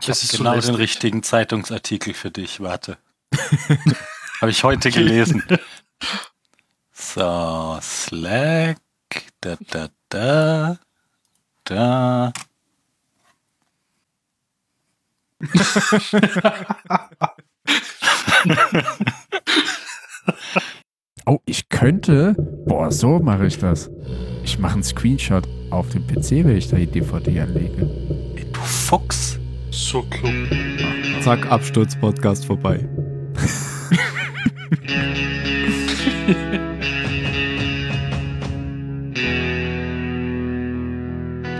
Ich Das habe ist genau den richtigen Zeitungsartikel für dich. Warte. habe ich heute gelesen. So, Slack. Da, da, da. Da. Oh, ich könnte. Boah, so mache ich das. Ich mache einen Screenshot auf dem PC, wenn ich da die DVD anlege. Du Fuchs. So klug. Zack, Absturz-Podcast vorbei.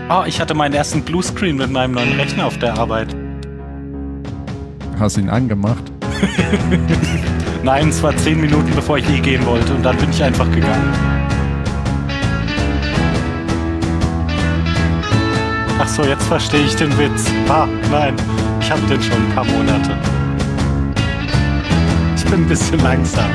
Oh, ich hatte meinen ersten Bluescreen mit meinem neuen Rechner auf der Arbeit. Hast ihn angemacht? Nein, es war zehn Minuten bevor ich eh gehen wollte und dann bin ich einfach gegangen. Ach so, jetzt verstehe ich den Witz. Ah, nein, ich habe den schon ein paar Monate. Ich bin ein bisschen langsam.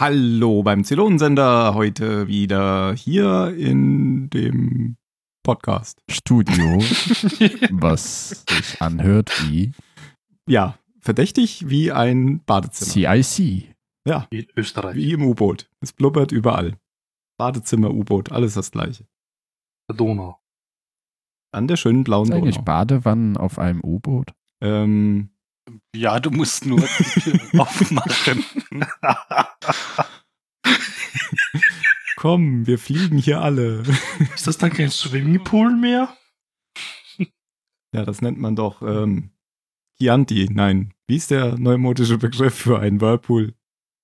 Hallo beim Zylonensender, heute wieder hier in dem Podcast. Studio, was sich anhört wie Ja, verdächtig wie ein Badezimmer. CIC. Ja, In Österreich. wie im U-Boot. Es blubbert überall. Badezimmer, U-Boot, alles das gleiche. Der Donau. An der schönen blauen Ist eigentlich Donau. Badewannen auf einem U-Boot? Ähm, Ja, du musst nur die Tür aufmachen. komm, wir fliegen hier alle. Ist das dann kein Swimmingpool mehr? Ja, das nennt man doch ähm, Chianti. Nein, wie ist der neumodische Begriff für einen Whirlpool?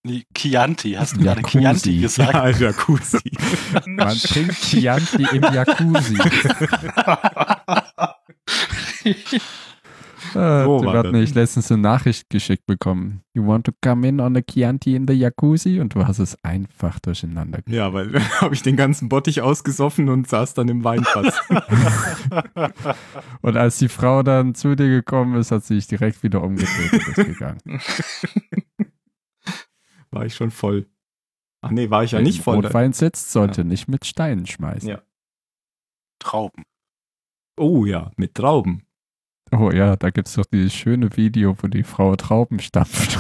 Nee, Chianti, hast du gerade. Chianti gesagt? Ja, Jacuzzi. Man trinkt Chianti im Jacuzzi. Äh, Wo du war hast das? nämlich letztens eine Nachricht geschickt bekommen. You want to come in on a Chianti in the Jacuzzi? Und du hast es einfach durcheinander gebracht. Ja, weil habe ich den ganzen Bottich ausgesoffen und saß dann im Weinfass. Und als die Frau dann zu dir gekommen ist, hat sie sich direkt wieder umgedreht und ist gegangen. War ich schon voll. Ach nee, war ich ja nicht voll. Rotwein sitzt, sollte nicht mit Steinen schmeißen. Ja. Trauben. Oh ja, mit Trauben. Oh ja, da gibt es doch dieses schöne Video, wo die Frau Trauben stampft.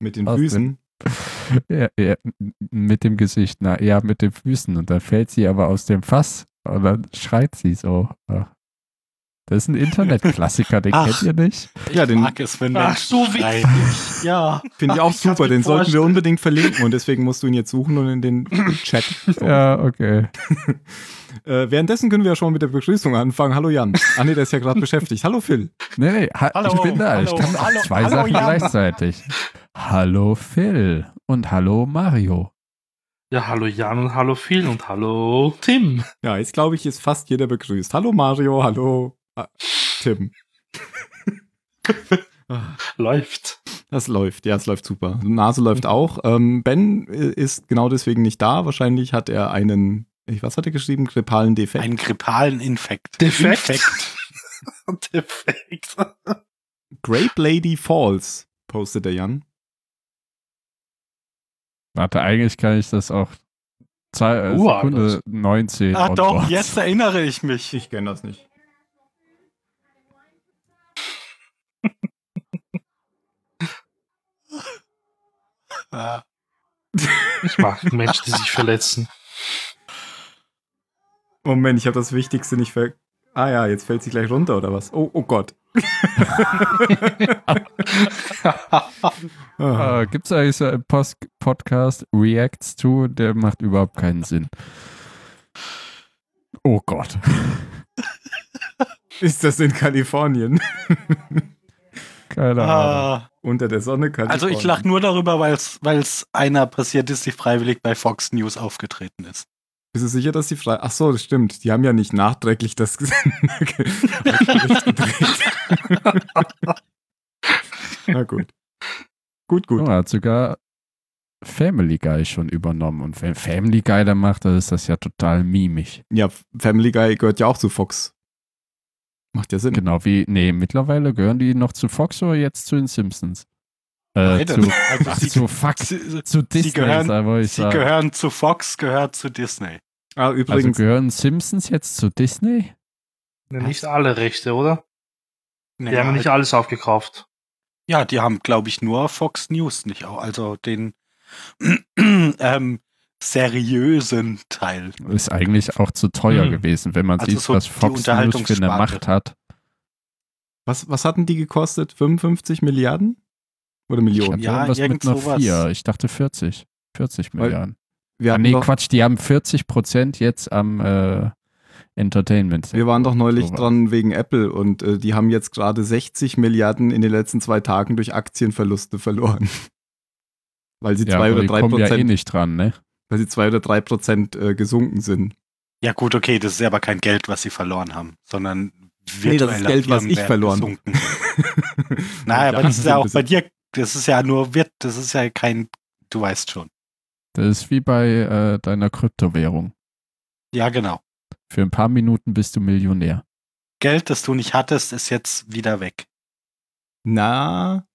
Mit den Was Füßen. ja, ja, mit dem Gesicht, na eher mit den Füßen. Und dann fällt sie aber aus dem Fass und dann schreit sie so. Ach. Das ist ein Internetklassiker, den Ach. kennt ihr nicht? Ja, den Mag es, wenn Ach, so wichtig. Ja. finde ich auch ich super. Den sollten wir unbedingt verlinken und deswegen musst du ihn jetzt suchen und in den Chat. So. Ja, okay. Äh, währenddessen können wir ja schon mal mit der Begrüßung anfangen. Hallo Jan. Ah nee, der ist ja gerade beschäftigt. Hallo Phil. Nee, nee, ha Hallo, ich bin da. ich hallo, kann auch hallo, zwei hallo, Sachen Jan. gleichzeitig. Hallo Phil und hallo Mario. Ja, hallo Jan und hallo Phil und hallo Tim. Ja, jetzt glaube ich, ist fast jeder begrüßt. Hallo Mario, hallo ah, Tim. Läuft. Das läuft, ja, es läuft super. Nase läuft auch. Ähm, ben ist genau deswegen nicht da. Wahrscheinlich hat er einen, ich, was hat er geschrieben? Grippalen Defekt. Einen grippalen Infekt. Defekt. Infekt. Defekt. Grape Lady Falls, postet der Jan. Warte, eigentlich kann ich das auch zwei, äh, Uh, Sekunde alles. 19. Ah doch, jetzt erinnere ich mich. Ich kenne das nicht. Ah, Ich mag Menschen, die sich verletzen. Moment, ich habe das Wichtigste nicht ver... Ah ja, jetzt fällt sie gleich runter oder was? Oh, oh Gott. Ah. Äh, Gibt es eigentlich so einen Post Podcast Reacts to, der macht überhaupt keinen Sinn. Oh Gott. Ist das in Kalifornien? Keine Ahnung. ah. Unter der Sonne Kalifornien. Also ich lache nur darüber, weil es einer passiert ist, die freiwillig bei Fox News aufgetreten ist. Bist du sicher, dass die frei... Ach so, das stimmt. Die haben ja nicht nachträglich das gedreht. Na gut. Gut, gut. Oh, er hat sogar Family Guy schon übernommen. Und wenn Family Guy da macht, dann ist das ja total mimig. Ja, Family Guy gehört ja auch zu Fox. Macht ja Sinn. Genau wie, nee, mittlerweile gehören die noch zu Fox oder jetzt zu den Simpsons? Äh, zu, Also ach, sie- zu Sie, zu Disney, gehören- da wollte ich sie sagen. gehören zu Fox, gehört zu Disney. Ah, Also übrigens, gehören Simpsons jetzt zu Disney? Nicht alle Rechte, oder? Die Naja, haben nicht alles aufgekauft. Ja, die haben, glaube ich, nur Fox News nicht auch. Also den ähm, seriösen Teil. Ist eigentlich auch zu teuer Hm. gewesen, wenn man Also sieht, so was Fox News für eine. Macht hat. was, was hatten die gekostet? 55 Milliarden? Oder Ich Millionen? hatte Ja, irgendwas mit einer sowas. 4. Ich dachte 40. 40 Weil- Milliarden. Wir, Ah, nee, Quatsch, die haben 40 Prozent jetzt am äh, Entertainment. wir waren doch neulich Sowas. dran wegen Apple und äh, die haben jetzt gerade 60 Milliarden in den letzten zwei Tagen durch Aktienverluste verloren. Weil sie Ja, zwei aber oder die drei kommen ja eh Prozent, nicht dran, ne? Weil sie zwei oder drei Prozent äh, gesunken sind. Ja, gut, okay, das ist aber kein Geld, was sie verloren haben, sondern Nee, das ist Geld, was ich verloren gesunken. Nein, aber das ist ja auch bei dir, das ist ja nur wird, das ist ja kein, du weißt schon. Das ist wie bei äh, deiner Kryptowährung. Ja, genau. Für ein paar Minuten bist du Millionär. Geld, das du nicht hattest, ist jetzt wieder weg. Na,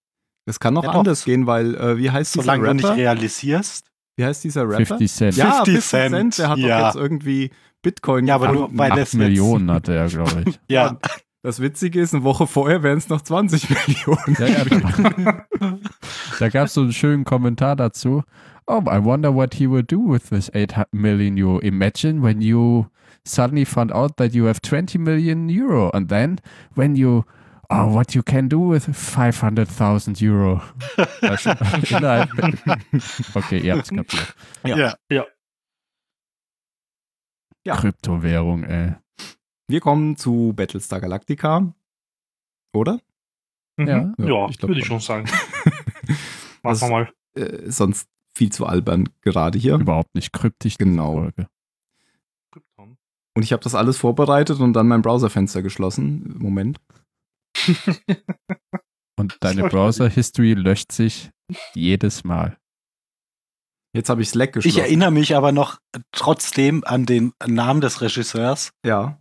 das kann noch Ja, doch. anders gehen, weil äh, wie heißt Solange du nicht realisierst. Wie heißt dieser Rapper? 50 Cent. Ja, 50 50 Cent, Cent, der hat ja. doch jetzt irgendwie Bitcoin Ja, aber nur weil 8 das jetzt- Millionen hatte er, glaube ich. Ja, Das Witzige ist, eine Woche vorher wären es noch 20 Millionen. Ja, ja, da da gab es so einen schönen Kommentar dazu. Oh, I wonder what he would do with this 8 million euro. Imagine when you suddenly found out that you have 20 million euro. And then when you, oh, what you can do with 500.000 euro. Okay, ihr habt's kapiert. Ja. ja. Ja. Kryptowährung, ey. Wir kommen zu Battlestar Galactica. Oder? Mhm. Ja. Ja, Ja, ich glaub würde ich schon. sagen. Was- Machen wir mal. Äh, sonst viel zu albern gerade hier. Überhaupt nicht kryptisch. Genau. Folge. Krypton. Und ich habe das alles vorbereitet und dann mein Browserfenster geschlossen. Moment. Und deine. Browser-History löscht sich jedes Mal. Jetzt habe ich Slack geschlossen. Ich erinnere mich aber noch trotzdem an den Namen des Regisseurs. Ja.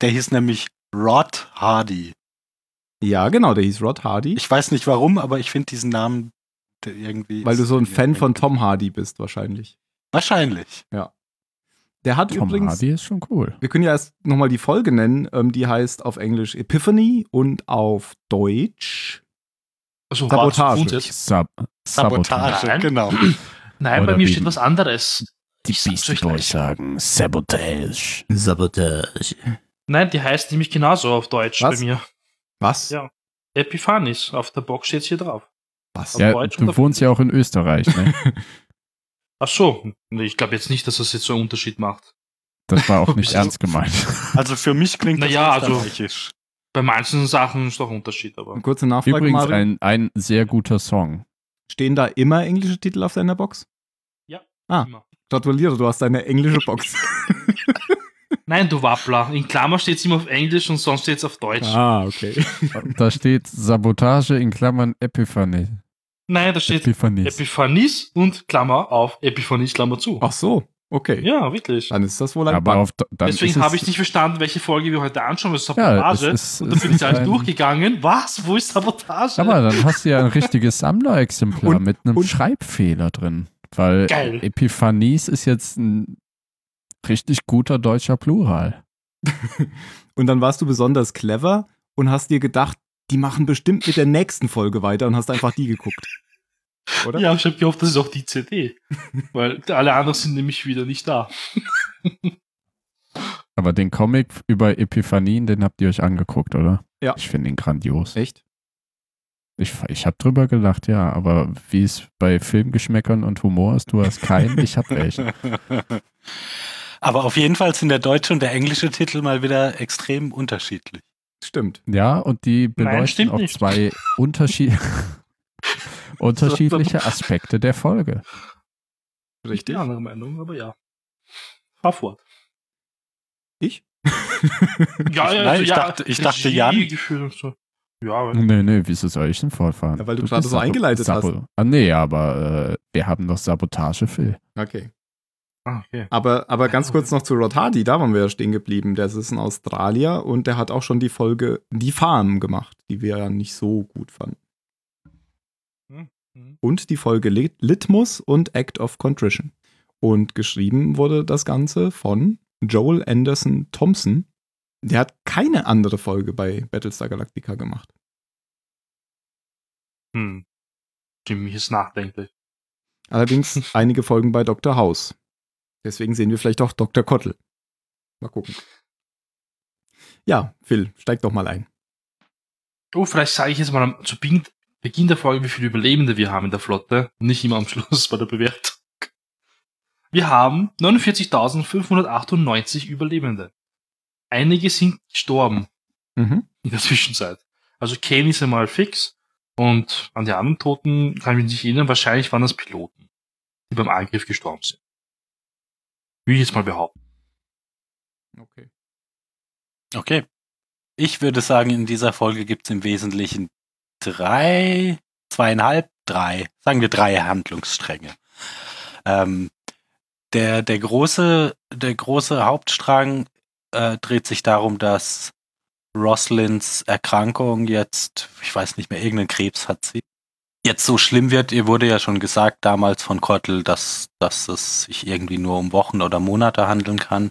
Der hieß nämlich Rod Hardy. Ja, genau, der hieß Rod Hardy. Ich weiß nicht warum, aber ich finde diesen Namen der irgendwie. weil du so ein Fan von Tom Hardy bist, wahrscheinlich. Wahrscheinlich. Der hat Tom übrigens. Hardy ist schon cool. Wir können ja erst nochmal die Folge nennen. Ähm, die heißt auf Englisch Epiphany und auf Deutsch. Also, Sabotage. Sab Sabotage, Sabotage. Nein. genau. Nein, Oder bei mir steht was anderes. Die Ich Beastie Boys gleich. sagen Sabotage. Sabotage. Nein, die heißt nämlich genauso auf Deutsch Was? bei mir. Was? Ja. Epiphanis. Auf der Box steht hier drauf. Was? Auf Ja, Deutsch und du wohnst ja auch in Österreich, ne? Ach so. Nee, ich glaube jetzt nicht, dass das jetzt so einen Unterschied macht. Das war auch nicht Also- ernst gemeint. Also für mich klingt das Naja, also- österreichisch. Bei manchen Sachen ist doch ein Unterschied, aber. Eine kurze Nachfrage, Übrigens Mario. ein, ein sehr guter Song. Stehen da immer englische Titel auf deiner Box? Ah. Immer. Gratuliere, du hast eine englische Box. Nein, du Wappler. In Klammer steht es immer auf Englisch und sonst steht es auf Deutsch. ah, okay. Da steht Sabotage in Klammern Epiphanie. Nein, da steht Epiphanies. Epiphanis und Klammer auf, Epiphanis Klammer zu. Ach so, okay. Ja, wirklich. Dann ist das wohl ein Aber auf, Deswegen es- habe ich nicht verstanden, welche Folge wir heute anschauen. Das ist Ja, Sabotage. es ist- und dann es bin ich ein- durchgegangen. Was? Wo ist Sabotage? Aber dann hast du ja ein richtiges Sammlerexemplar Und- mit einem und- Schreibfehler drin. Weil Geil. Epiphanies ist jetzt ein richtig guter deutscher Plural. Und dann warst du besonders clever und hast dir gedacht, die machen bestimmt mit der nächsten Folge weiter und hast einfach die geguckt. Oder? Ja, ich habe gehofft, das ist auch die CD. Weil alle anderen sind nämlich wieder nicht da. Aber den Comic über Epiphanien, den habt ihr euch angeguckt, oder? Ja. Ich finde ihn grandios. Echt? Ich, ich habe drüber gelacht, ja, aber wie es bei Filmgeschmäckern und Humor ist, du hast keinen, ich habe welchen. Aber auf jeden Fall sind der deutsche und der englische Titel mal wieder extrem unterschiedlich. Stimmt. Ja, und die beleuchten stimmt auch nicht. zwei Unterschied unterschiedliche Aspekte der Folge. Richtig. Eine andere Meinung, aber ja. Fahr fort. Ich? Ja, ja, Nein, ich ja, dachte- ich dachte, Jan. So. Ja, Nee, nee, wieso soll ich denn fortfahren? Ja, weil du bist gerade so eingeleitet Sabo Ah, nee, aber äh, wir haben noch Sabotage, Phil. Okay. Ah, okay. Aber, aber ganz kurz noch zu Rod Hardy, da waren wir ja stehen geblieben. Der ist ein Australier und der hat auch schon die Folge Die Farm gemacht, die wir ja nicht so gut fanden. Hm, hm. Und die Folge Lit Litmus und Act of Contrition. Und geschrieben wurde das Ganze von Joel Anderson Thompson. Der hat keine andere Folge bei Battlestar Galactica gemacht. Hm. Jimmy ist nachdenklich. Allerdings einige Folgen bei Dr. House. Deswegen sehen wir vielleicht auch Dr. Kottel. Mal gucken. Ja, Phil, steig doch mal ein. Oh, vielleicht sage ich jetzt mal am, zu Beginn, Beginn der Folge, wie viele Überlebende wir haben in der Flotte. Nicht immer am Schluss bei der Bewertung. Wir haben 49.598 Überlebende. Einige sind gestorben Mhm. in der Zwischenzeit. Also Kane ist einmal fix und an die anderen Toten kann ich mich nicht erinnern. Wahrscheinlich waren das Piloten, die beim Angriff gestorben sind. Will ich jetzt mal behaupten. Okay. Okay. Ich würde sagen, in dieser Folge gibt es im Wesentlichen drei, zweieinhalb, drei, sagen wir drei Handlungsstränge. Ähm, der, der große, der große Hauptstrang äh, dreht sich darum, dass Roslins Erkrankung jetzt, ich weiß nicht mehr, irgendeinen Krebs hat sie, jetzt so schlimm wird. Ihr wurde ja schon gesagt damals von Kottel, dass, dass es sich irgendwie nur um Wochen oder Monate handeln kann.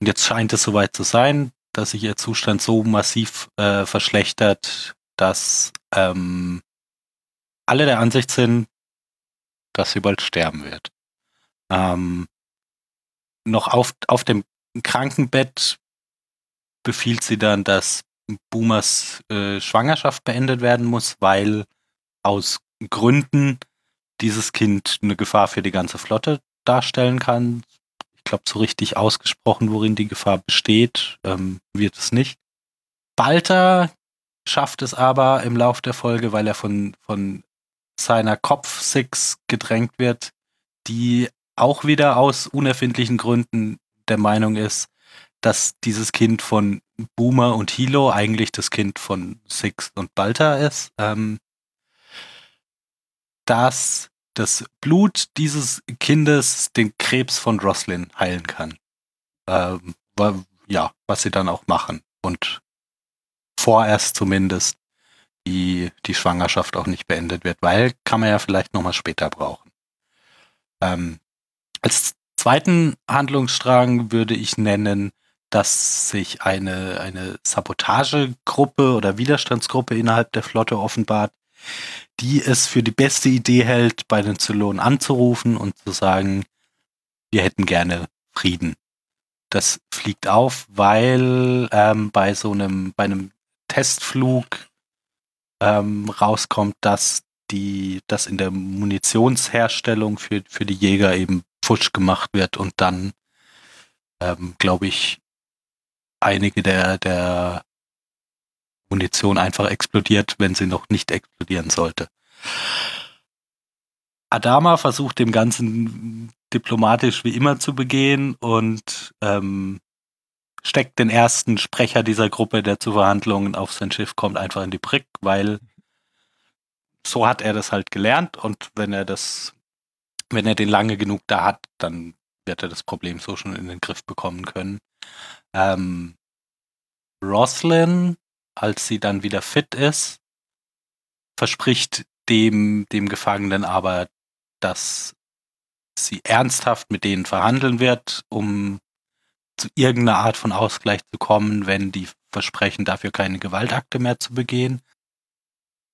Und jetzt scheint es soweit zu sein, dass sich ihr Zustand so massiv äh, verschlechtert, dass ähm, alle der Ansicht sind, dass sie bald sterben wird. Ähm, noch auf, auf dem Krankenbett befiehlt sie dann, dass Boomers äh, Schwangerschaft beendet werden muss, weil aus Gründen dieses Kind eine Gefahr für die ganze Flotte darstellen kann. Ich glaube, so richtig ausgesprochen, worin die Gefahr besteht, ähm, wird es nicht. Balter schafft es aber im Lauf der Folge, weil er von, von seiner Kopf-Six gedrängt wird, die auch wieder aus unerfindlichen Gründen der Meinung ist, dass dieses Kind von Boomer und Hilo eigentlich das Kind von Six und Balta ist. Ähm, dass das Blut dieses Kindes den Krebs von Roslyn heilen kann. Ähm, ja, was sie dann auch machen. Und vorerst zumindest die, die Schwangerschaft auch nicht beendet wird, weil kann man ja vielleicht nochmal später brauchen. Ähm, als zweiten Handlungsstrang würde ich nennen, dass sich eine, eine Sabotagegruppe oder Widerstandsgruppe innerhalb der Flotte offenbart, die es für die beste Idee hält, bei den Zylonen anzurufen und zu sagen, wir hätten gerne Frieden. Das fliegt auf, weil ähm, bei so einem, bei einem Testflug ähm, rauskommt, dass die, dass in der Munitionsherstellung für, für die Jäger eben futsch gemacht wird und dann, ähm, glaube ich, einige der, der Munition einfach explodiert, wenn sie noch nicht explodieren sollte. Adama versucht dem Ganzen diplomatisch wie immer zu begehen und ähm, steckt den ersten Sprecher dieser Gruppe, der zu Verhandlungen auf sein Schiff kommt, einfach in die Brick, weil so hat er das halt gelernt und wenn er das, wenn er den lange genug da hat, dann wird er das Problem so schon in den Griff bekommen können. Ähm, Roslyn, als sie dann wieder fit ist, verspricht dem, dem Gefangenen aber, dass sie ernsthaft mit denen verhandeln wird, um zu irgendeiner Art von Ausgleich zu kommen, wenn die versprechen, dafür keine Gewaltakte mehr zu begehen.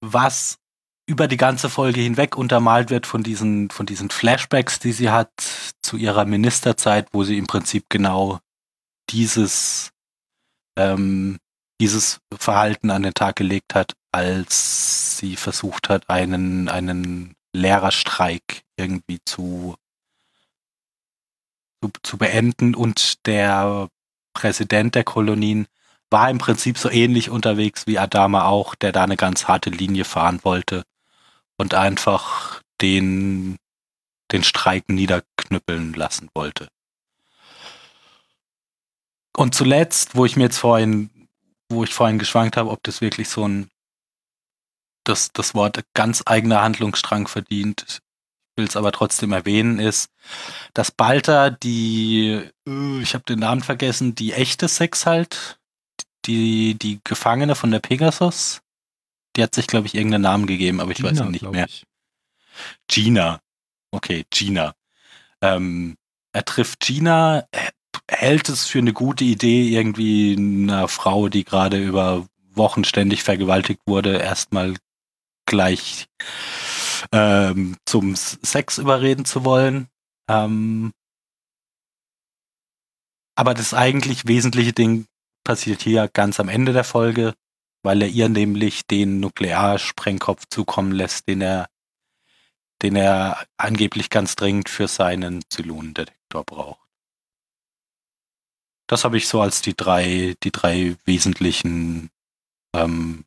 Was über die ganze Folge hinweg untermalt wird von diesen, von diesen Flashbacks, die sie hat zu ihrer Ministerzeit, wo sie im Prinzip genau dieses, ähm, dieses Verhalten an den Tag gelegt hat, als sie versucht hat, einen, einen Lehrerstreik irgendwie zu, zu, zu beenden und der Präsident der Kolonien war im Prinzip so ähnlich unterwegs wie Adama auch, der da eine ganz harte Linie fahren wollte und einfach den, den Streik niederknüppeln lassen wollte. Und zuletzt, wo ich mir jetzt vorhin, wo ich vorhin geschwankt habe, ob das wirklich so ein, das, das Wort ganz eigener Handlungsstrang verdient, ich will es aber trotzdem erwähnen, ist, dass Balta die, äh, ich habe den Namen vergessen, die echte Sex halt, die, die Gefangene von der Pegasus, die hat sich, glaube ich, irgendeinen Namen gegeben, aber ich weiß Gina, ihn nicht mehr. ich. Gina. Okay, Gina. Ähm, er trifft Gina, er hält es für eine gute Idee, irgendwie einer Frau, die gerade über Wochen ständig vergewaltigt wurde, erstmal gleich ähm, zum Sex überreden zu wollen. Ähm, aber das eigentlich wesentliche Ding passiert hier ganz am Ende der Folge, weil er ihr nämlich den Nuklearsprengkopf zukommen lässt, den er, den er angeblich ganz dringend für seinen Zylonendetektor braucht. Das habe ich so als die drei, die drei wesentlichen ähm,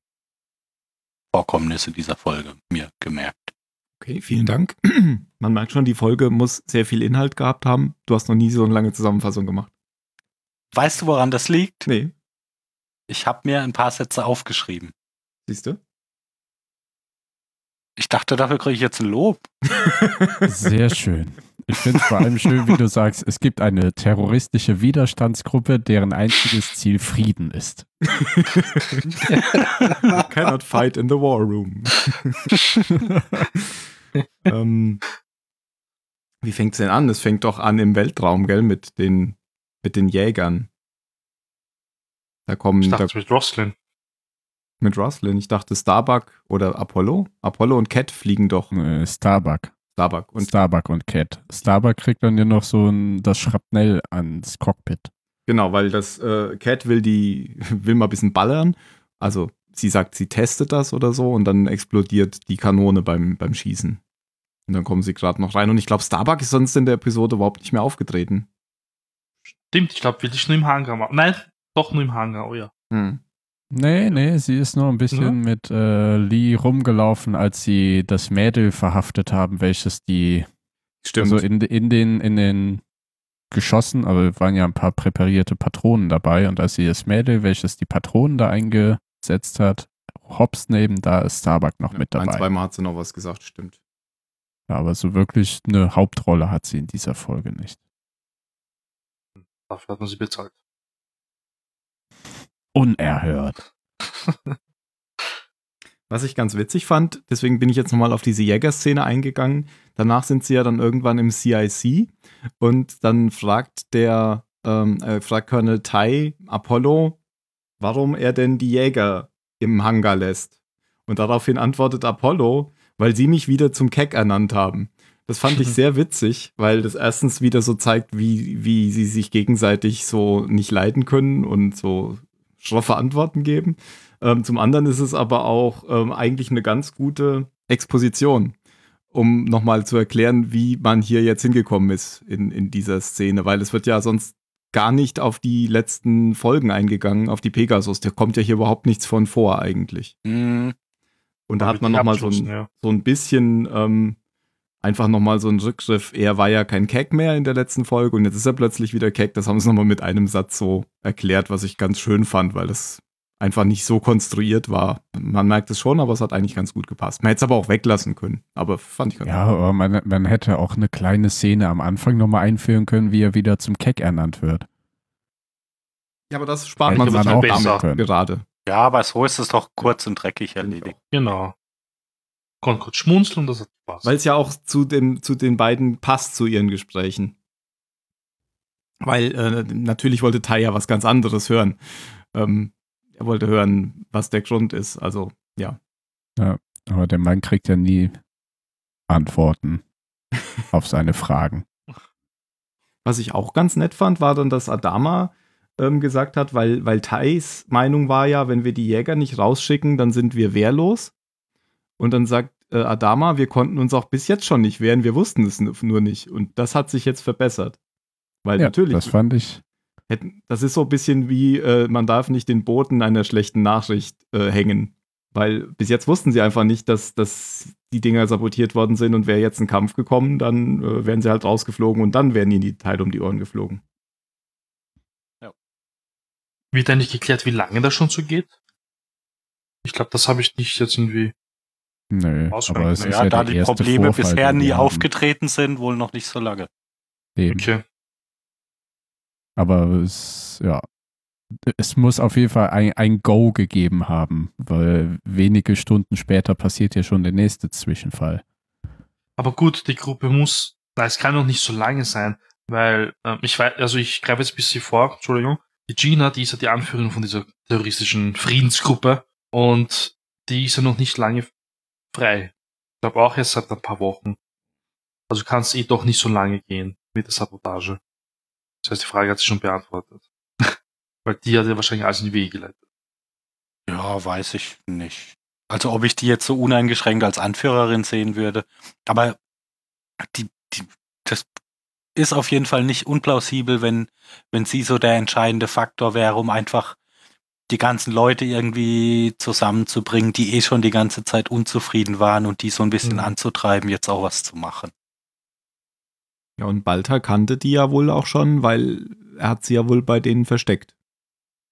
Vorkommnisse dieser Folge mir gemerkt. Okay, vielen Dank. Man merkt schon, die Folge muss sehr viel Inhalt gehabt haben. Du hast noch nie so eine lange Zusammenfassung gemacht. Weißt du, woran das liegt? Nee, Ich habe mir ein paar Sätze aufgeschrieben. siehst du? Ich dachte, dafür kriege ich jetzt ein Lob. Sehr schön. Ich finde es vor allem schön, wie du sagst, es gibt eine terroristische Widerstandsgruppe, deren einziges Ziel Frieden ist. Cannot fight in the war room. ähm, wie fängt's denn an? Es fängt doch an im Weltraum, gell, mit den, mit den Jägern. Da kommen Ich da, dachte mit Roslyn. mit Roslyn. Ich dachte Starbuck oder Apollo. Apollo und Cat fliegen doch. Äh, Starbuck. Starbuck. Und Starbuck und Cat. Starbuck kriegt dann ja noch so ein, das Schrapnell ans Cockpit. genau, weil das äh, Cat will die, will mal ein bisschen ballern. Also sie sagt, sie testet das oder so und dann explodiert die Kanone beim, beim Schießen. Und dann kommen sie gerade noch rein. Und ich glaube, Starbuck ist sonst in der Episode überhaupt nicht mehr aufgetreten. Stimmt, ich glaube, will ich nur im Hangar machen. Nein, doch nur im Hangar, oh ja. Hm. Nee, nee, sie ist nur ein bisschen mit äh, Lee rumgelaufen, als sie das Mädel verhaftet haben, welches die Stimmt. also in, in den in den Geschossen, aber waren ja ein paar präparierte Patronen dabei und als sie das Mädel, welches die Patronen da eingesetzt hat, hops neben, da ist Starbuck noch mit Ein, dabei. zweimal hat sie noch was gesagt, stimmt. Ja, aber so wirklich eine Hauptrolle hat sie in dieser Folge nicht. Dafür hat man sie bezahlt. Unerhört. Was ich ganz witzig fand, deswegen bin ich jetzt nochmal auf diese Jägerszene eingegangen. Danach sind sie ja dann irgendwann im CIC und dann fragt der, ähm, äh, fragt Colonel Tai Apollo, warum er denn die Jäger im Hangar lässt. Und daraufhin antwortet Apollo, weil sie mich wieder zum Keck ernannt haben. Das fand ich sehr witzig, weil das erstens wieder so zeigt, wie, wie sie sich gegenseitig so nicht leiden können und so schroffe Antworten geben. Ähm, zum anderen ist es aber auch ähm, eigentlich eine ganz gute Exposition, um nochmal zu erklären, wie man hier jetzt hingekommen ist in, in dieser Szene, weil es wird ja sonst gar nicht auf die letzten Folgen eingegangen, auf die Pegasus. Da kommt ja hier überhaupt nichts von vor eigentlich. Hm, Und da hat man nochmal so ein, ja. so ein bisschen ähm, einfach nochmal so ein Rückgriff. Er war ja kein Keck mehr in der letzten Folge und jetzt ist er plötzlich wieder Keck. Das haben sie nochmal mit einem Satz so erklärt, was ich ganz schön fand, weil das einfach nicht so konstruiert war. Man merkt es schon, aber es hat eigentlich ganz gut gepasst. Man hätte es aber auch weglassen können, aber fand ich ganz Ja, aber man, man hätte auch eine kleine Szene am Anfang nochmal einführen können, wie er wieder zum Keck ernannt wird. Ja, aber das spart Hätte man sich man auch damit können. gerade. ja, aber so ist es doch kurz und dreckig erledigt. Genau. Konnte kurz schmunzeln, das hat Spaß. Weil es ja auch zu, dem, zu den beiden passt, zu ihren Gesprächen. Weil äh, natürlich wollte Tai ja was ganz anderes hören. Ähm, er wollte hören, was der Grund ist. Also, ja. Aber der Mann kriegt ja nie Antworten auf seine Fragen. Was ich auch ganz nett fand, war dann, dass Adama ähm, gesagt hat, weil, weil Thais Meinung war ja, wenn wir die Jäger nicht rausschicken, dann sind wir wehrlos. Und dann sagt äh, Adama, wir konnten uns auch bis jetzt schon nicht wehren, wir wussten es nur nicht. Und das hat sich jetzt verbessert. Weil Ja, natürlich, das fand ich. hätten, das ist so ein bisschen wie, äh, man darf nicht den Boten einer schlechten Nachricht äh, hängen. Weil bis jetzt wussten sie einfach nicht, dass, dass die Dinger sabotiert worden sind und wäre jetzt ein Kampf gekommen, dann äh, wären sie halt rausgeflogen und dann wären ihnen die Teile um die Ohren geflogen. Wird eigentlich geklärt, wie lange das schon so geht? Ich glaube, das habe ich nicht jetzt irgendwie. Nö, aber es ist Naja, ja da die Probleme Vorfall, bisher nie haben. aufgetreten sind, wohl noch nicht so lange. Eben. Okay. Aber es, ja, es muss auf jeden Fall ein, ein Go gegeben haben, weil wenige Stunden später passiert ja schon der nächste Zwischenfall. Aber gut, die Gruppe muss Na, es kann noch nicht so lange sein, weil ähm, ich weiß, also ich greife jetzt ein bisschen vor, Entschuldigung. Die Gina, die ist ja die Anführerin von dieser terroristischen Friedensgruppe und die ist ja noch nicht lange frei. Ich glaube auch erst seit ein paar Wochen. Also kann es eh doch nicht so lange gehen mit der Sabotage. Das heißt, die Frage hat sich schon beantwortet. Weil die hat ja wahrscheinlich alles in die Wege geleitet. Ja, weiß ich nicht. Also ob ich die jetzt so uneingeschränkt als Anführerin sehen würde. Aber die, die, das ist auf jeden Fall nicht unplausibel, wenn, wenn sie so der entscheidende Faktor wäre, um einfach die ganzen Leute irgendwie zusammenzubringen, die eh schon die ganze Zeit unzufrieden waren und die so ein bisschen Mhm. anzutreiben, jetzt auch was zu machen. Ja, und Balta kannte die ja wohl auch schon, weil er hat sie ja wohl bei denen versteckt.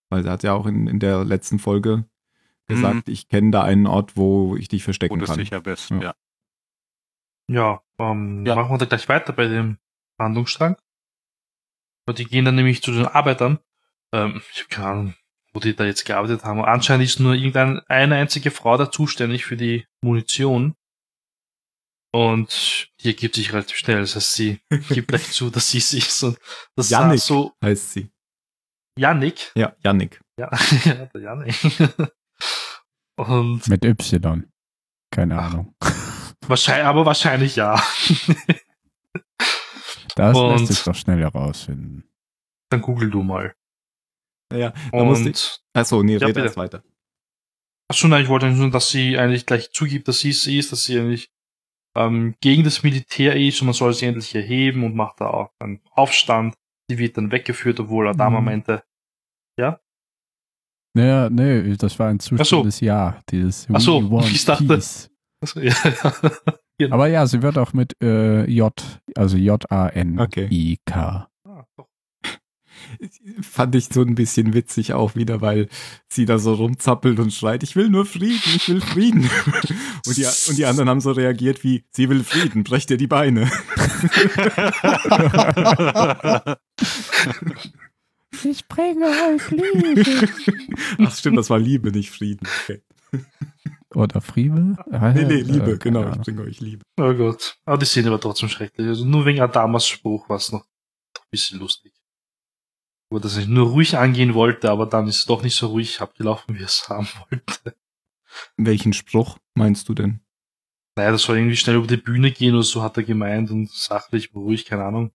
Weil er hat ja auch in, in der letzten Folge gesagt, ich kenne da einen Ort, wo ich dich Wo verstecken du kann. sicher bist. Ja. Ja. Ja, ähm, Ja. machen wir da gleich weiter bei dem Handlungsstrang. Und die gehen dann nämlich zu den Arbeitern. Ähm, ich habe keine Ahnung, wo die da jetzt gearbeitet haben. Anscheinend ist nur irgendeine eine einzige Frau da zuständig für die Munition. Und die ergibt sich relativ schnell. Das heißt, sie gibt gleich zu, dass sie sich so, das sah Jannik. so, Heißt sie. Yannick. Ja, Yannick. Ja, ja der Yannick. Und Mit Y. Keine. Ahnung. wahrscheinlich, aber wahrscheinlich ja. Das Und- lässt sich doch schnell herausfinden. Dann google du mal. Ja, da musste ich. Und Achso, nee, Ja, red erst weiter. Ach so, nein, ich wollte nur, dass sie eigentlich gleich zugibt, dass sie es ist, dass sie eigentlich ähm, gegen das Militär ist und man soll sie endlich erheben und macht da auch einen Aufstand. Die wird dann weggeführt, obwohl Adama Mhm. meinte, Naja, nee, das war ein Ja. Dieses Ach so, We want ich dachte- peace. also, ja, ja. Aber ja, sie wird auch mit äh, J, also J-A-N-I-K. Ah. Fand ich so ein bisschen witzig auch wieder, weil sie da so rumzappelt und schreit, ich will nur Frieden, ich will Frieden. Und die, und die anderen haben so reagiert wie, sie will Frieden, brech dir die Beine. Ich bringe euch Liebe. Ach stimmt, das war Liebe, nicht Frieden. Okay. Oder Friede? Ah, Nee, nee, äh, Liebe, keine genau, ich bringe euch Liebe. Oh Gott. Aber die Szene war trotzdem schrecklich. Also nur wegen Adamas Spruch war es noch ein bisschen lustig. Wo das ich nur ruhig angehen wollte, aber dann ist es doch nicht so ruhig abgelaufen, wie er es haben wollte. Welchen Spruch meinst du denn? Naja, das soll irgendwie schnell über die Bühne gehen oder so, hat er gemeint und sachlich, ruhig, keine Ahnung.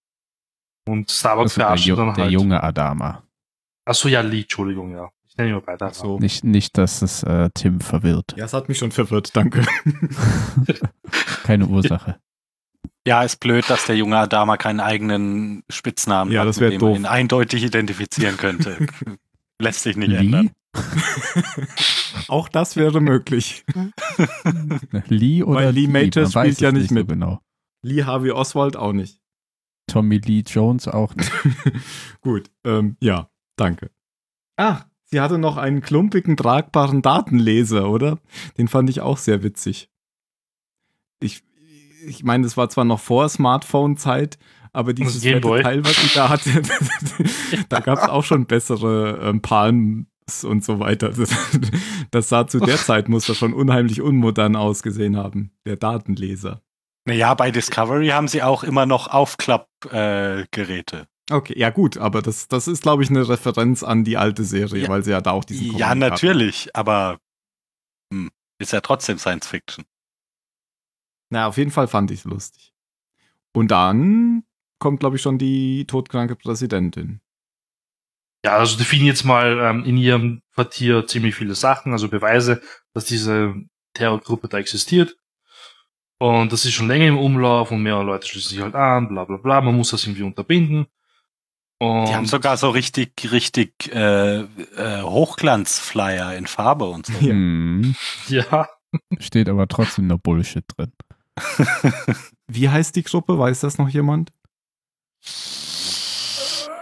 Und Starbucks Also der, verarscht ihn Ju dann der halt. junge Adama. Achso, ja, Lee, Entschuldigung, ja. Ich nenne ihn mal weiter. Ach so. Nicht, nicht, dass es äh, Tim verwirrt. Ja, es hat mich schon verwirrt, danke. Keine Ursache. Ja, ist blöd, dass der junge Adama keinen eigenen Spitznamen Ja, hat, das mit dem man doof. ihn eindeutig identifizieren könnte. Lässt sich nicht ändern. Lee? Auch das wäre möglich. Lee oder Weil Lee Majors weiß spielt ja es nicht so mit. genau. Lee Harvey Oswald auch nicht. Tommy Lee Jones auch nicht. Gut, ähm, ja, danke. Ach, sie hatte noch einen klumpigen, tragbaren Datenleser, oder? Den fand ich auch sehr witzig. Ich, ich meine, das war zwar noch vor Smartphone-Zeit, aber dieses fette. Teil, was sie da hatte, da gab es auch schon bessere ähm, Palms und so weiter. Das, das sah zu der Zeit, muss das schon unheimlich unmodern ausgesehen haben, der Datenleser. Naja, bei Discovery haben sie auch immer noch Aufklappgeräte. Äh. Okay, ja gut, aber das, das ist, glaube ich, eine Referenz an die alte Serie, Ja. weil sie ja da auch diesen ja, natürlich, aber hm, ist ja trotzdem Science Fiction. Na, auf jeden Fall fand ich es lustig. Und dann kommt, glaube ich, schon die todkranke Präsidentin. Ja, also die finden jetzt mal ähm, in ihrem Quartier ziemlich viele Sachen, also Beweise, dass diese Terrorgruppe da existiert. Und das ist schon länger im Umlauf und mehrere Leute schließen sich halt an, bla bla bla, man muss das irgendwie unterbinden. Und Die haben sogar so richtig, richtig äh, äh, Hochglanzflyer in Farbe und so. Ja. Ja, steht aber trotzdem noch Bullshit drin. Wie heißt die Gruppe? Weiß das noch jemand?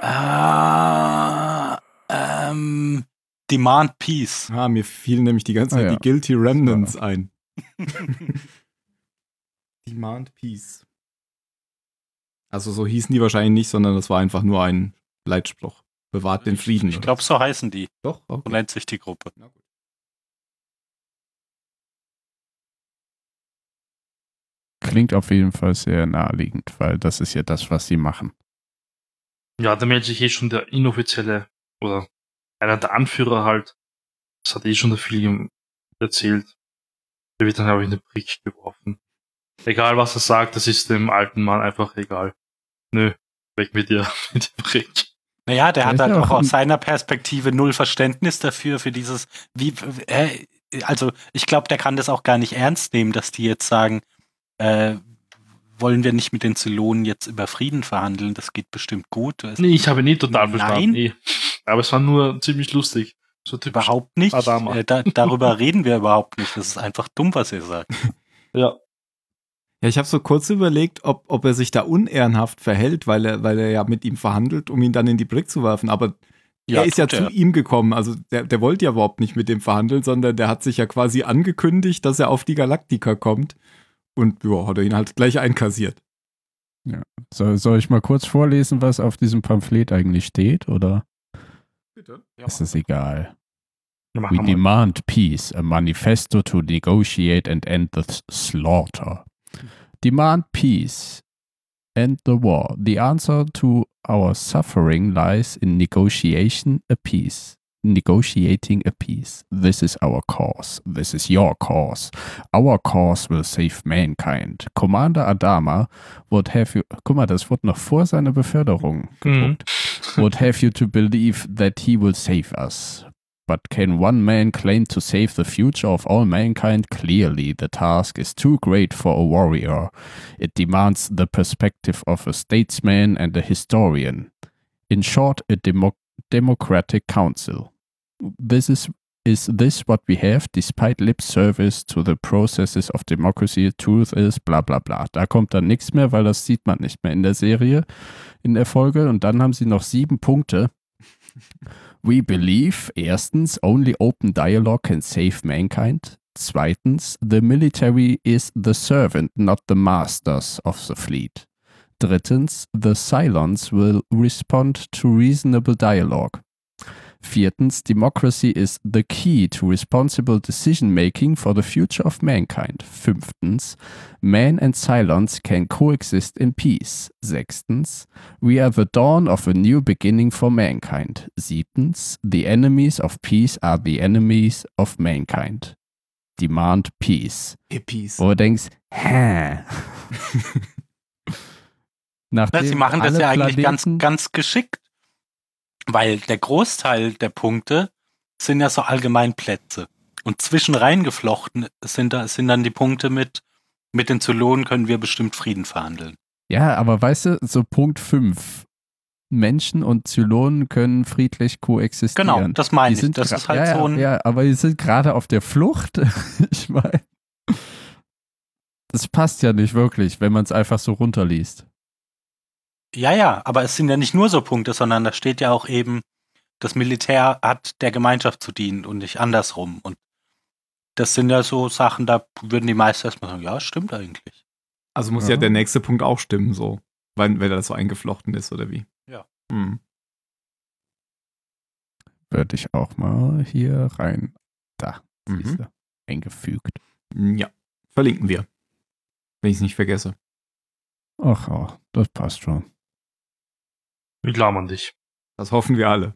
Ah, ähm, Demand Peace. Ah, mir fielen nämlich die ganze Ah, Zeit ja. die Guilty Remnants ein. Demand Peace. Also so hießen die wahrscheinlich nicht, sondern das war einfach nur ein Leitspruch. Bewahrt den Frieden. Ich glaube, so heißen die. doch. So Okay. nennt sich die Gruppe. Na gut. Klingt auf jeden Fall sehr naheliegend, weil das ist ja das, was sie machen. Ja, da meldet sich eh schon der inoffizielle oder einer der Anführer halt. Das hat eh schon der Film erzählt. Der wird dann, glaube ich, in den Brick geworfen. Egal, was er sagt, das ist dem alten Mann einfach egal. Nö, weg mit dir, mit dem Brick. Naja, der Der hat halt auch auch aus ein- seiner Perspektive null Verständnis dafür, für dieses, wie, äh, also ich glaube, der kann das auch gar nicht ernst nehmen, dass die jetzt sagen, äh, wollen wir nicht mit den Zylonen jetzt über Frieden verhandeln, das geht bestimmt gut. Es- Nee, ich habe ihn nie total Nein. verstanden. Nee. Aber es war nur ziemlich lustig. So. Überhaupt nicht. Äh, da, darüber reden wir überhaupt nicht. Das ist einfach dumm, was ihr sagt. Ja. Ja, ich habe so kurz überlegt, ob, ob er sich da unehrenhaft verhält, weil er, weil er ja mit ihm verhandelt, um ihn dann in die Brick zu werfen. Aber er ist ja tut zu er. ihm gekommen. Also der, der wollte ja überhaupt nicht mit dem verhandeln, sondern der hat sich ja quasi angekündigt, dass er auf die Galaktika kommt. Und ja, hat er ihn halt gleich einkassiert. So, soll ich mal kurz vorlesen, was auf diesem Pamphlet eigentlich steht, oder Bitte. ist es egal? Ja, We demand peace, a manifesto to negotiate and end the slaughter. Demand peace, end the war. The answer to our suffering lies in negotiation a peace. Negotiating a peace. This is our cause. This is your cause. Our cause will save mankind. Commander Adama would have you. Guck mal, das wurde noch vor seiner Beförderung Mhm. gedruckt. Would have you to believe that he will save us. But can one man claim to save the future of all mankind? Clearly, the task is too great for a warrior. It demands the perspective of a statesman and a historian. In short, a demo- democratic council. This is is this what we have, despite lip service to the processes of democracy? Truth is bla bla bla. Da kommt dann nichts mehr, weil das sieht man nicht mehr in der Serie, in der Folge. Und dann haben sie noch sieben Punkte. We believe, erstens, only open dialogue can save mankind. Zweitens, the military is the servant, not the masters of the fleet. Drittens, the Cylons will respond to reasonable dialogue. Viertens, democracy is the key to responsible decision making for the future of mankind. Fünftens, man and Cylons can coexist in peace. Sechstens, we are the dawn of a new beginning for mankind. Siebtens, the enemies of peace are the enemies of mankind. Demand peace. Hippies. Wo du denkst, hä? Nachdem Sie machen das ja eigentlich ganz, Planeten- ganz geschickt, weil der Großteil der Punkte sind ja so Allgemeinplätze. Und zwischen reingeflochten sind, da, sind dann die Punkte mit, mit den Zylonen können wir bestimmt Frieden verhandeln. Ja, aber weißt du, so Punkt 5. Menschen und Zylonen können friedlich koexistieren. Genau, das meine ich. Das ist halt ja, so ein. Ja, ja, aber die sind gerade auf der Flucht. ich meine, das passt ja nicht wirklich, wenn man es einfach so runterliest. Ja, ja, aber es sind ja nicht nur so Punkte, sondern da steht ja auch eben, das Militär hat der Gemeinschaft zu dienen und nicht andersrum. Und das sind ja so Sachen, da würden die meisten erstmal sagen, ja, stimmt eigentlich. Also muss Ja. ja der nächste Punkt auch stimmen, so. Weil, weil das so eingeflochten ist, oder wie? Ja. Hm. Würde ich auch mal hier rein. Da, Mhm. siehste, eingefügt. Ja. Verlinken wir. Wenn ich es nicht vergesse. Ach, oh, das passt schon. Wir glauben an dich. Das hoffen wir alle.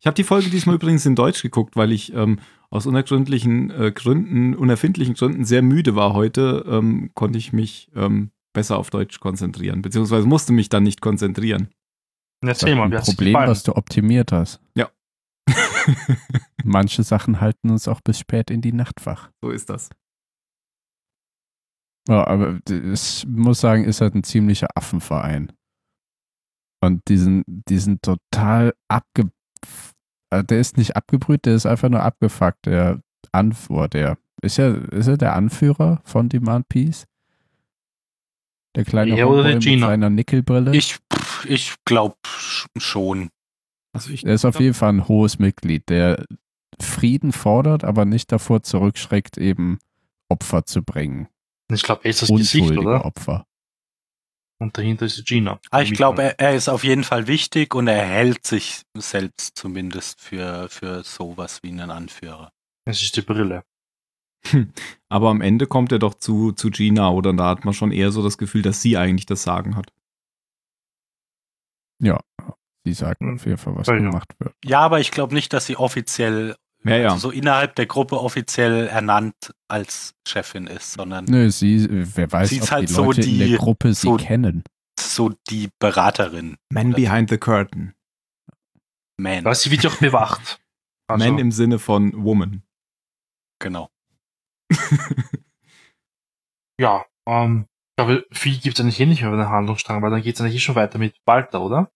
Ich habe die Folge diesmal übrigens in Deutsch geguckt, weil ich ähm, aus unergründlichen äh, Gründen, unerfindlichen Gründen sehr müde war heute, ähm, konnte ich mich ähm, besser auf Deutsch konzentrieren, beziehungsweise musste mich dann nicht konzentrieren. Erzähl mal, ein Problem, was du optimiert hast. Ja. Manche Sachen halten uns auch bis spät in die Nacht wach. so ist das. Ja, aber ich muss sagen, ist halt ein ziemlicher Affenverein. Und die sind, die sind total abge... äh, Der ist nicht abgebrüht, der ist einfach nur abgefuckt. Der Anführer, der ist ja, ist er der Anführer von Demand Peace? Der kleine oder der Homeboy mit Gina? seiner Nickelbrille? Ich, ich glaube schon. Also ich, Er ist auf jeden Fall ein hohes Mitglied, der Frieden fordert, aber nicht davor zurückschreckt, eben Opfer zu bringen. Ich glaube, er ist das Gesicht, oder? Opfer. Und dahinter ist Gina. Ah, ich glaube, er, er ist auf jeden Fall wichtig und er hält sich selbst zumindest für, für sowas wie einen Anführer. Es ist die Brille. Aber am Ende kommt er doch zu, zu Gina, oder da hat man schon eher so das Gefühl, dass sie eigentlich das Sagen hat. Ja, sie sagen Hm. auf jeden Fall, was ja. gemacht wird. Ja, aber ich glaube nicht, dass sie offiziell, Ja, ja. also so innerhalb der Gruppe offiziell ernannt als Chefin ist, sondern Nö, sie, wer weiß, Sie ist ob halt die so Leute in die- der Gruppe sie so- kennen. so die Beraterin. Man behind the curtain. Man. Weil sie wird ja auch bewacht. Also, Man im Sinne von Woman. Genau. ja, ähm, ich glaube, viel gibt es eigentlich eh nicht mehr über den Handlungsstrang, weil dann geht es eigentlich eh schon weiter mit Walter, oder?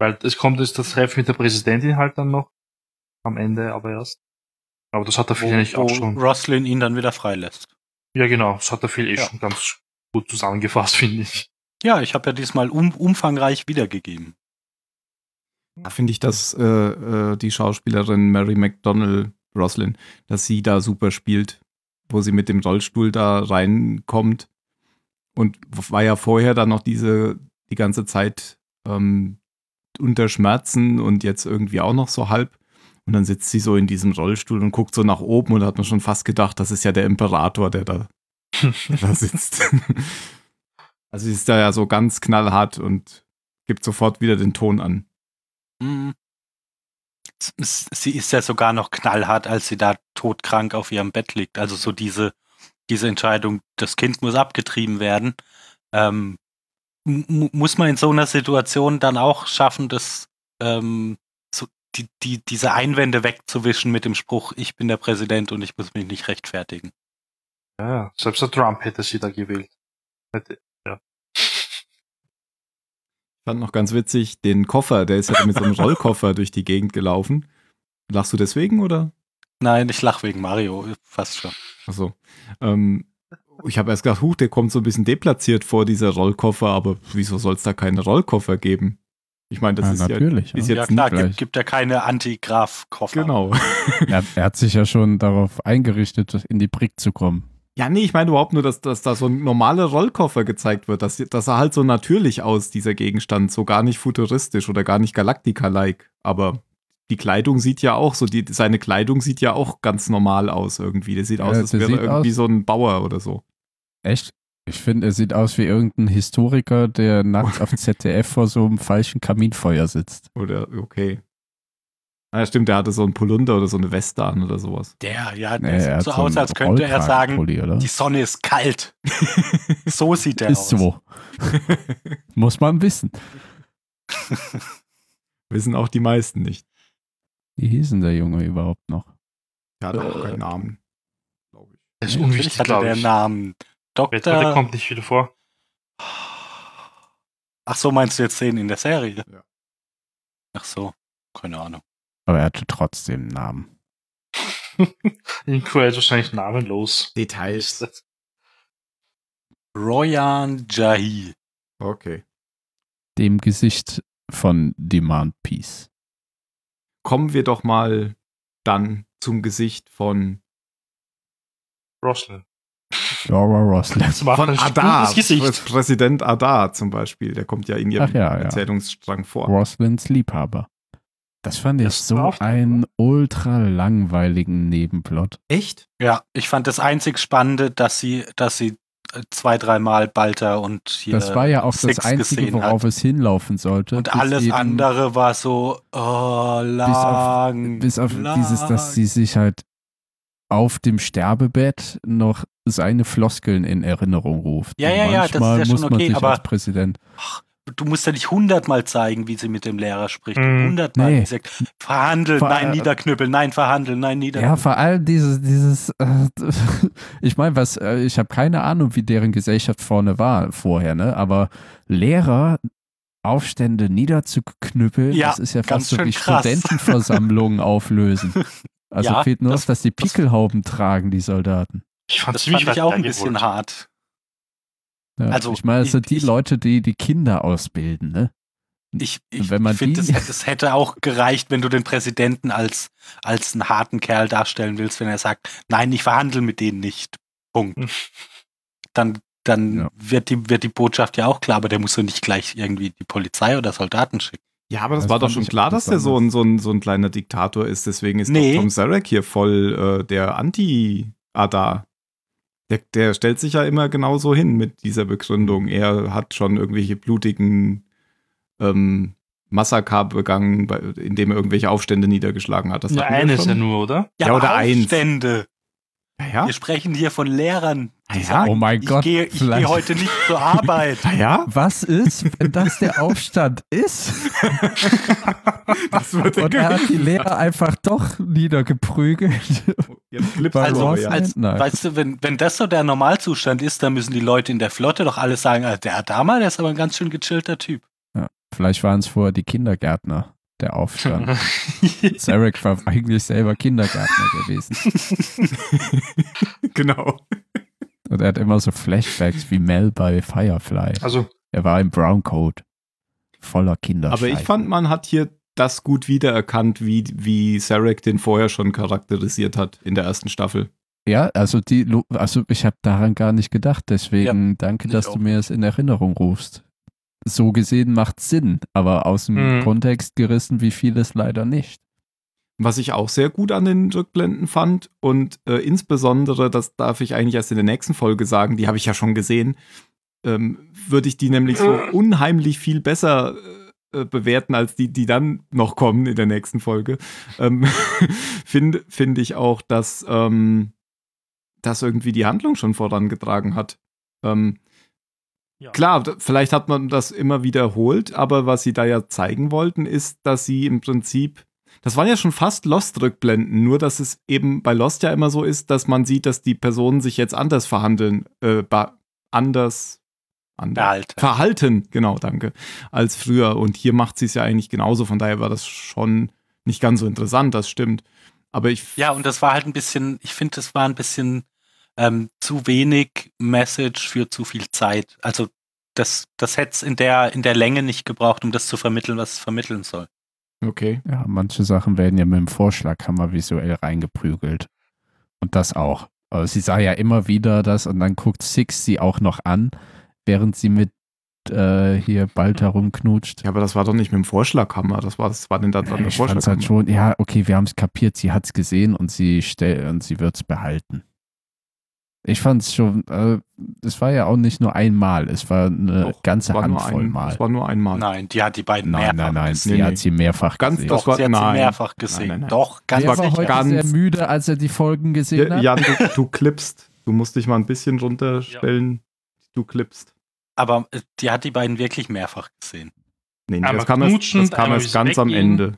Weil es kommt jetzt das Treffen mit der Präsidentin halt dann noch am Ende, aber erst. Aber das hat eigentlich wo auch schon. Roslin ihn dann wieder freilässt. Ja, genau, das hat der Phil eh Ja. schon ganz gut zusammengefasst, finde ich. Ja, ich habe ja diesmal um, umfangreich wiedergegeben. Da finde ich, dass äh, äh, die Schauspielerin Mary McDonnell Roslin, dass sie da super spielt, wo sie mit dem Rollstuhl da reinkommt. Und war ja vorher dann noch diese, die ganze Zeit ähm, unter Schmerzen und jetzt irgendwie auch noch so halb. Und dann sitzt sie so in diesem Rollstuhl und guckt so nach oben und hat man schon fast gedacht, das ist ja der Imperator, der da, der da sitzt. also sie ist da ja so ganz knallhart und gibt sofort wieder den Ton an. Mhm. Sie ist ja sogar noch knallhart, als sie da todkrank auf ihrem Bett liegt. Also so diese, diese Entscheidung, das Kind muss abgetrieben werden. Ähm, mu- muss man in so einer Situation dann auch schaffen, das, ähm, die, die, diese Einwände wegzuwischen mit dem Spruch, ich bin der Präsident und ich muss mich nicht rechtfertigen. Ja, ja, selbst der Trump hätte sie da gewählt. Hätte, ja. Ich fand noch ganz witzig, den Koffer, der ist ja mit so einem Rollkoffer durch die Gegend gelaufen. Lachst du deswegen oder? Nein, ich lach wegen Mario, fast schon. Achso. Ähm, ich habe erst gedacht, huch, der kommt so ein bisschen deplatziert vor, dieser Rollkoffer, aber wieso soll es da keine Rollkoffer geben? Ich meine, das ja, ist ja. natürlich. ist ja. Ja jetzt klar, nicht gibt, gibt ja keine Antigraf-Koffer. Genau. Er, er hat sich ja schon darauf eingerichtet, in die Brick zu kommen. Ja, nee, ich meine überhaupt nur, dass, dass da so ein normaler Rollkoffer gezeigt wird. Das, das sah halt so natürlich aus, dieser Gegenstand. So gar nicht futuristisch oder gar nicht Galactica-like. Aber die Kleidung sieht ja auch so, die, seine Kleidung sieht ja auch ganz normal aus irgendwie. Der sieht Ja, aus, als wäre er irgendwie aus- so ein Bauer oder so. Echt? Ich finde, er sieht aus wie irgendein Historiker, der nachts auf ZDF vor so einem falschen Kaminfeuer sitzt. Oder, okay. Ah, stimmt, der hatte so einen Polunder oder so eine Weste an oder sowas. Der, ja, der Nee, er sieht so so aus, als könnte er sagen, oder? die Sonne ist kalt. so sieht der Ist aus. so. Muss man wissen. Wissen auch die meisten nicht. Wie hieß denn der Junge überhaupt noch? Der hat auch Äh. keinen Namen. Glaube ich. Das ist unwichtig, hatte glaube der ich. Namen Jetzt, der kommt nicht wieder vor. Ach so, meinst du jetzt den in der Serie? Ja. Ach so, keine Ahnung. Aber er hatte trotzdem einen Namen. In Kuwait wahrscheinlich namenlos. Details. Royan Jahi. Okay. Dem Gesicht von Demand Peace. Kommen wir doch mal dann zum Gesicht von, Roslin. Laura Roslin. Das macht von Adar. Präsident Adar zum Beispiel. Der kommt ja in ihrem ja, ja. Erzählungsstrang vor. Roslins Liebhaber. Das fand ich Das so war einen ultra langweiligen Nebenplot. Echt? Ja, ich fand das einzig Spannende, dass sie, dass sie äh, zwei, dreimal Balter und hier Das war ja auch das Sex Einzige, worauf hat. es hinlaufen sollte. Und bis alles eben- andere war so, oh, lang. Bis auf lang. dieses, dass sie sich halt auf dem Sterbebett noch seine Floskeln in Erinnerung ruft. Ja, ja, ja, das ist ja schon okay, sich aber- als Präsident. Du musst ja nicht hundertmal zeigen, wie sie mit dem Lehrer spricht. Mhm. Hundertmal. Nee. wie sie sagt, Verhandeln, Vor- nein, niederknüppeln, nein, verhandeln, nein, Ja, niederknüppeln. vor allem dieses, dieses, äh, ich meine, was, äh, ich habe keine Ahnung, wie deren Gesellschaft vorne war vorher, ne? Aber Lehrer Aufstände niederzuknüppeln, Ja, das ist ja fast so wie krass. Studentenversammlungen auflösen. Also Ja, fehlt nur das- noch, dass die das- Pickelhauben tragen, die Soldaten. Ich fand das ziemlich fand ich auch ein bisschen hart. Ja, Also, ich meine, das ich- sind die ich- Leute, die die Kinder ausbilden, ne? Ich, ich, Wenn man ich finde, es, es hätte auch gereicht, wenn du den Präsidenten als, als einen harten Kerl darstellen willst, wenn er sagt, nein, ich verhandle mit denen nicht. Punkt. Hm. Dann, dann Ja. wird, die, wird die Botschaft ja auch klar, aber der muss so nicht gleich irgendwie die Polizei oder Soldaten schicken. Ja, aber das, Das war doch schon klar, dass der so ein, so, ein, so ein kleiner Diktator ist. Deswegen ist Nee. doch Tom Zarek hier voll äh, der Anti-Adar. Der, der stellt sich ja immer genauso hin mit dieser Begründung. Er hat schon irgendwelche blutigen ähm, Massaker begangen, bei, indem er irgendwelche Aufstände niedergeschlagen hat. Das Nur eines ja nur, oder? Ja, Ja, oder eins. Aufstände. Ja, ja. Wir sprechen hier von Lehrern. die ja? sagen, Oh mein ich Gott, Gehe, ich gehe heute nicht zur Arbeit. Ja? Was ist, wenn das der Aufstand ist? Das wird Und er hat die Lehrer einfach doch niedergeprügelt. Jetzt Also, aber, ja. als, weißt du, wenn, wenn das so der Normalzustand ist, dann müssen die Leute in der Flotte doch alle sagen, ah, der Adama, der ist aber ein ganz schön gechillter Typ. Vielleicht waren es vorher die Kindergärtner, der Aufstand. Zarek war eigentlich selber Kindergärtner gewesen. genau. Und er hat immer so Flashbacks wie Mel bei Firefly. Also, Er war im Brown Coat. Voller Kinder. Aber ich fand, man hat hier das gut wiedererkannt, wie, wie Sarek den vorher schon charakterisiert hat in der ersten Staffel. Ja, also die, also ich habe daran gar nicht gedacht. Deswegen danke, ich dass auch du mir es in Erinnerung rufst. So gesehen macht Sinn, aber aus dem Mhm. Kontext gerissen, wie vieles leider nicht. Was ich auch sehr gut an den Rückblenden fand und äh, insbesondere, das darf ich eigentlich erst in der nächsten Folge sagen, die habe ich ja schon gesehen, ähm, würde ich die nämlich so unheimlich viel besser äh, bewerten als die, die dann noch kommen in der nächsten Folge. Ähm, Finde find ich auch, dass ähm, das irgendwie die Handlung schon vorangetragen hat. Ähm. Klar, vielleicht hat man das immer wiederholt, aber was sie da ja zeigen wollten, ist, dass sie im Prinzip das waren ja schon fast Lost-Rückblenden, nur dass es eben bei Lost ja immer so ist, dass man sieht, dass die Personen sich jetzt anders verhandeln, äh, anders, anders verhalten, genau, danke, als früher. Und hier macht sie es ja eigentlich genauso, von daher war das schon nicht ganz so interessant, das stimmt. Aber ich, Ja, und das war halt ein bisschen, ich finde, das war ein bisschen ähm, zu wenig Message für zu viel Zeit. Also das, das hätte es in der, in der Länge nicht gebraucht, um das zu vermitteln, was es vermitteln soll. okay. Ja, manche Sachen werden ja mit dem Vorschlaghammer visuell reingeprügelt. Und das auch. Aber sie sah ja immer wieder das und dann guckt Six sie auch noch an, während sie mit äh, hier bald herumknutscht. Ja, aber das war doch nicht mit dem Vorschlaghammer, das war, das war denn da dran der ich fand's Vorschlaghammer. halt schon, ja, okay, wir haben es kapiert, sie hat es gesehen und sie stell, und sie wird es behalten. Ich fand es schon, äh, es war ja auch nicht nur einmal, es war eine Doch, ganze war nur Handvoll ein, Mal. Es war nur einmal. Nein, die hat die beiden Nein, mehrfach nein, nein, gesehen. sie Nee, hat sie mehrfach Ganz- gesehen. das Doch, war- sie hat nein. sie mehrfach gesehen. Nein, nein, nein. Doch, ganz Der war heute ganz- sehr müde, als er die Folgen gesehen Ja, hat. Jan, du, du klippst. Du musst dich mal ein bisschen runterstellen. Du klippst. Aber äh, die hat die beiden wirklich mehrfach gesehen. Nee, Einmal das kam erst, das kam erst ganz am. Ende.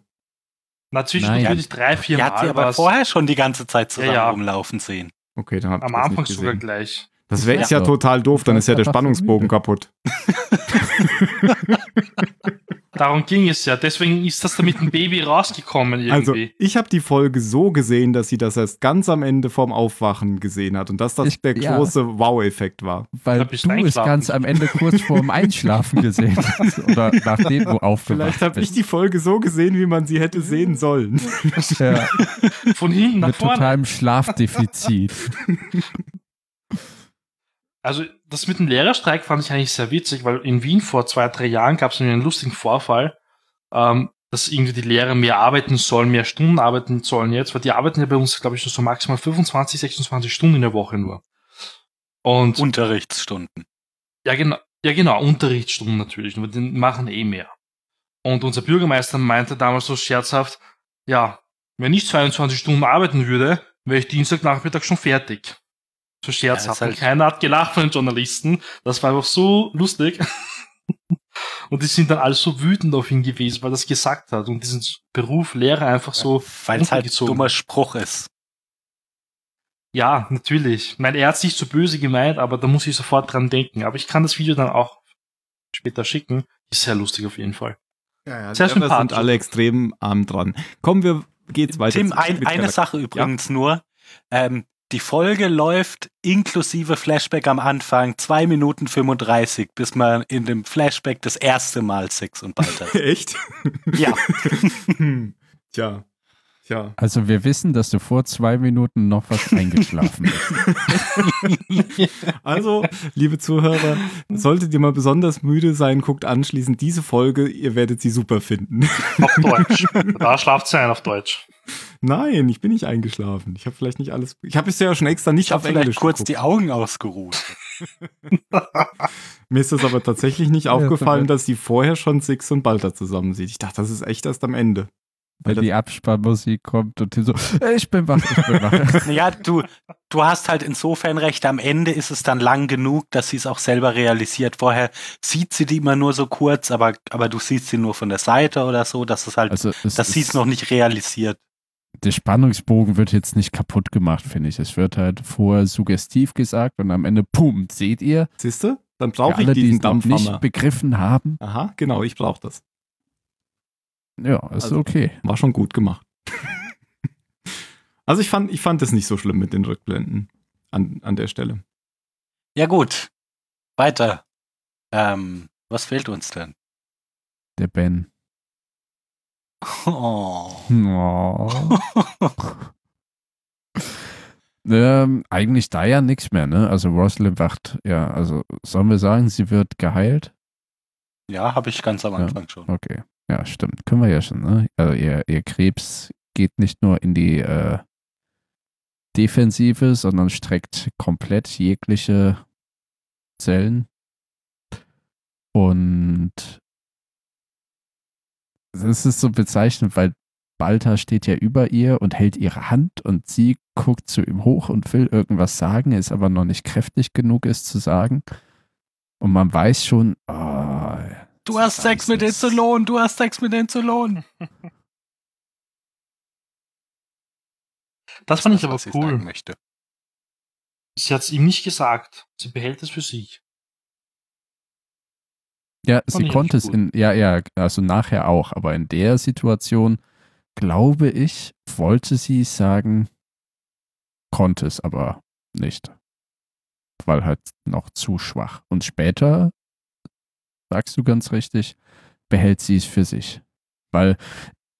na, zwischen Nein. natürlich drei, vier Die hat sie Mal aber vorher schon die ganze Zeit zusammen Ja, ja. rumlaufen sehen. Okay, dann hab ich Am das Anfang nicht sogar gleich. Das wäre Ja. ja total doof, dann ist ja der Spannungsbogen kaputt. Darum ging es ja. Deswegen ist das da mit dem Baby rausgekommen Also, irgendwie. ich habe die Folge so gesehen, dass sie das erst ganz am Ende vorm Aufwachen gesehen hat und dass das Ich- der ja. große Wow-Effekt war. weil du es ganz am Ende kurz vorm Einschlafen gesehen hast. Oder nachdem du aufgewacht Vielleicht habe ich die Folge so gesehen, wie man sie hätte sehen sollen. Ja, Von hinten nach mit vorne. totalem Schlafdefizit. Also das mit dem Lehrerstreik fand ich eigentlich sehr witzig, weil in Wien vor zwei, drei Jahren gab es einen lustigen Vorfall, ähm, dass irgendwie die Lehrer mehr arbeiten sollen, mehr Stunden arbeiten sollen jetzt, weil die arbeiten ja bei uns, glaube ich, so maximal 25, 26 Stunden in der Woche nur. Und Unterrichtsstunden. ja, genau, ja genau, Unterrichtsstunden natürlich, nur die machen eh mehr. Und unser Bürgermeister meinte damals so scherzhaft, ja, wenn ich 22 Stunden arbeiten würde, wäre ich Dienstagnachmittag schon fertig. So scherzhaft. Ja, ist halt- keiner hat gelacht von den Journalisten. Das war einfach so lustig. Und die sind dann alle so wütend auf ihn gewesen, weil er das gesagt hat und diesen Beruf Lehrer einfach so, Weil es halt ein dummer Spruch ist. ja, natürlich. Ich meine, er hat es nicht so böse gemeint, aber da muss ich sofort dran denken. Aber ich kann das Video dann auch später schicken. Ist sehr lustig auf jeden Fall. Ja, ja, Sehr die sind alle extrem arm dran. Kommen wir, geht's weiter. Tim, ein, eine Sache übrigens nur. Ähm, die Folge läuft inklusive Flashback am Anfang 2 Minuten 35, bis man in dem Flashback das erste Mal Sex und Bald hat. Echt? ja, Hm, Tja. Tja. Also wir wissen, dass du vor zwei Minuten noch was eingeschlafen bist. Also, liebe Zuhörer, solltet ihr mal besonders müde sein, guckt anschließend diese Folge, ihr werdet sie super finden. Auf Deutsch. Da schlaft sie ein auf Deutsch. Nein, ich bin nicht eingeschlafen. Ich habe vielleicht nicht alles. Ich habe bisher schon extra nicht Ich habe auf vielleicht Englisch kurz geguckt. die Augen ausgeruht. Mir ist das aber tatsächlich nicht aufgefallen, dass sie vorher schon Six und Balta zusammen sieht. Ich dachte, das ist echt erst am Ende. Weil Wenn die Abspannmusik kommt und die so, "Äh, ich bin wach, ich bin wach. Naja, du, du hast halt insofern recht, am Ende ist es dann lang genug, dass sie es auch selber realisiert. Vorher sieht sie die immer nur so kurz, aber, aber du siehst sie nur von der Seite oder so, dass es halt, Also es dass sie es noch nicht realisiert. Der Spannungsbogen wird jetzt nicht kaputt gemacht, finde ich. Es wird halt vorher suggestiv gesagt und am Ende, pum, seht ihr? Siehst du? Dann brauche ich alle, die diesen es noch nicht begriffen haben, Aha, genau, ich brauche das. ja, ist Also- okay. War schon gut gemacht. also ich fand, ich fand es nicht so schlimm mit den Rückblenden an, an der Stelle. Ja gut, weiter. Ähm, was fehlt uns denn? Der Ben. Oh. Oh. ähm, eigentlich da ja nichts mehr, ne? Also Rosalind wacht, ja, also sollen wir sagen, sie wird geheilt? Ja, habe ich ganz am Ja. Anfang schon. Okay. Ja, stimmt. Können wir ja schon, ne? Also ihr, ihr Krebs geht nicht nur in die äh, Defensive, sondern streckt komplett jegliche Zellen. Und das ist so bezeichnend, weil Balta steht ja über ihr und hält ihre Hand und sie guckt zu ihm hoch und will irgendwas sagen, ist aber noch nicht kräftig genug, es zu sagen. Und man weiß schon, oh, Du hast Sex mit den. Zylonen, du hast Sex mit den Zylonen. Das fand ich aber cool. möchte. Sie hat es ihm nicht gesagt. Sie behält es für sich. Ja, Fand sie konnte es in, ja, ja, also nachher auch, aber in der Situation, glaube ich, wollte sie sagen, konnte es aber nicht. Weil halt noch zu schwach. Und später, sagst du ganz richtig, behält sie es für sich. Weil,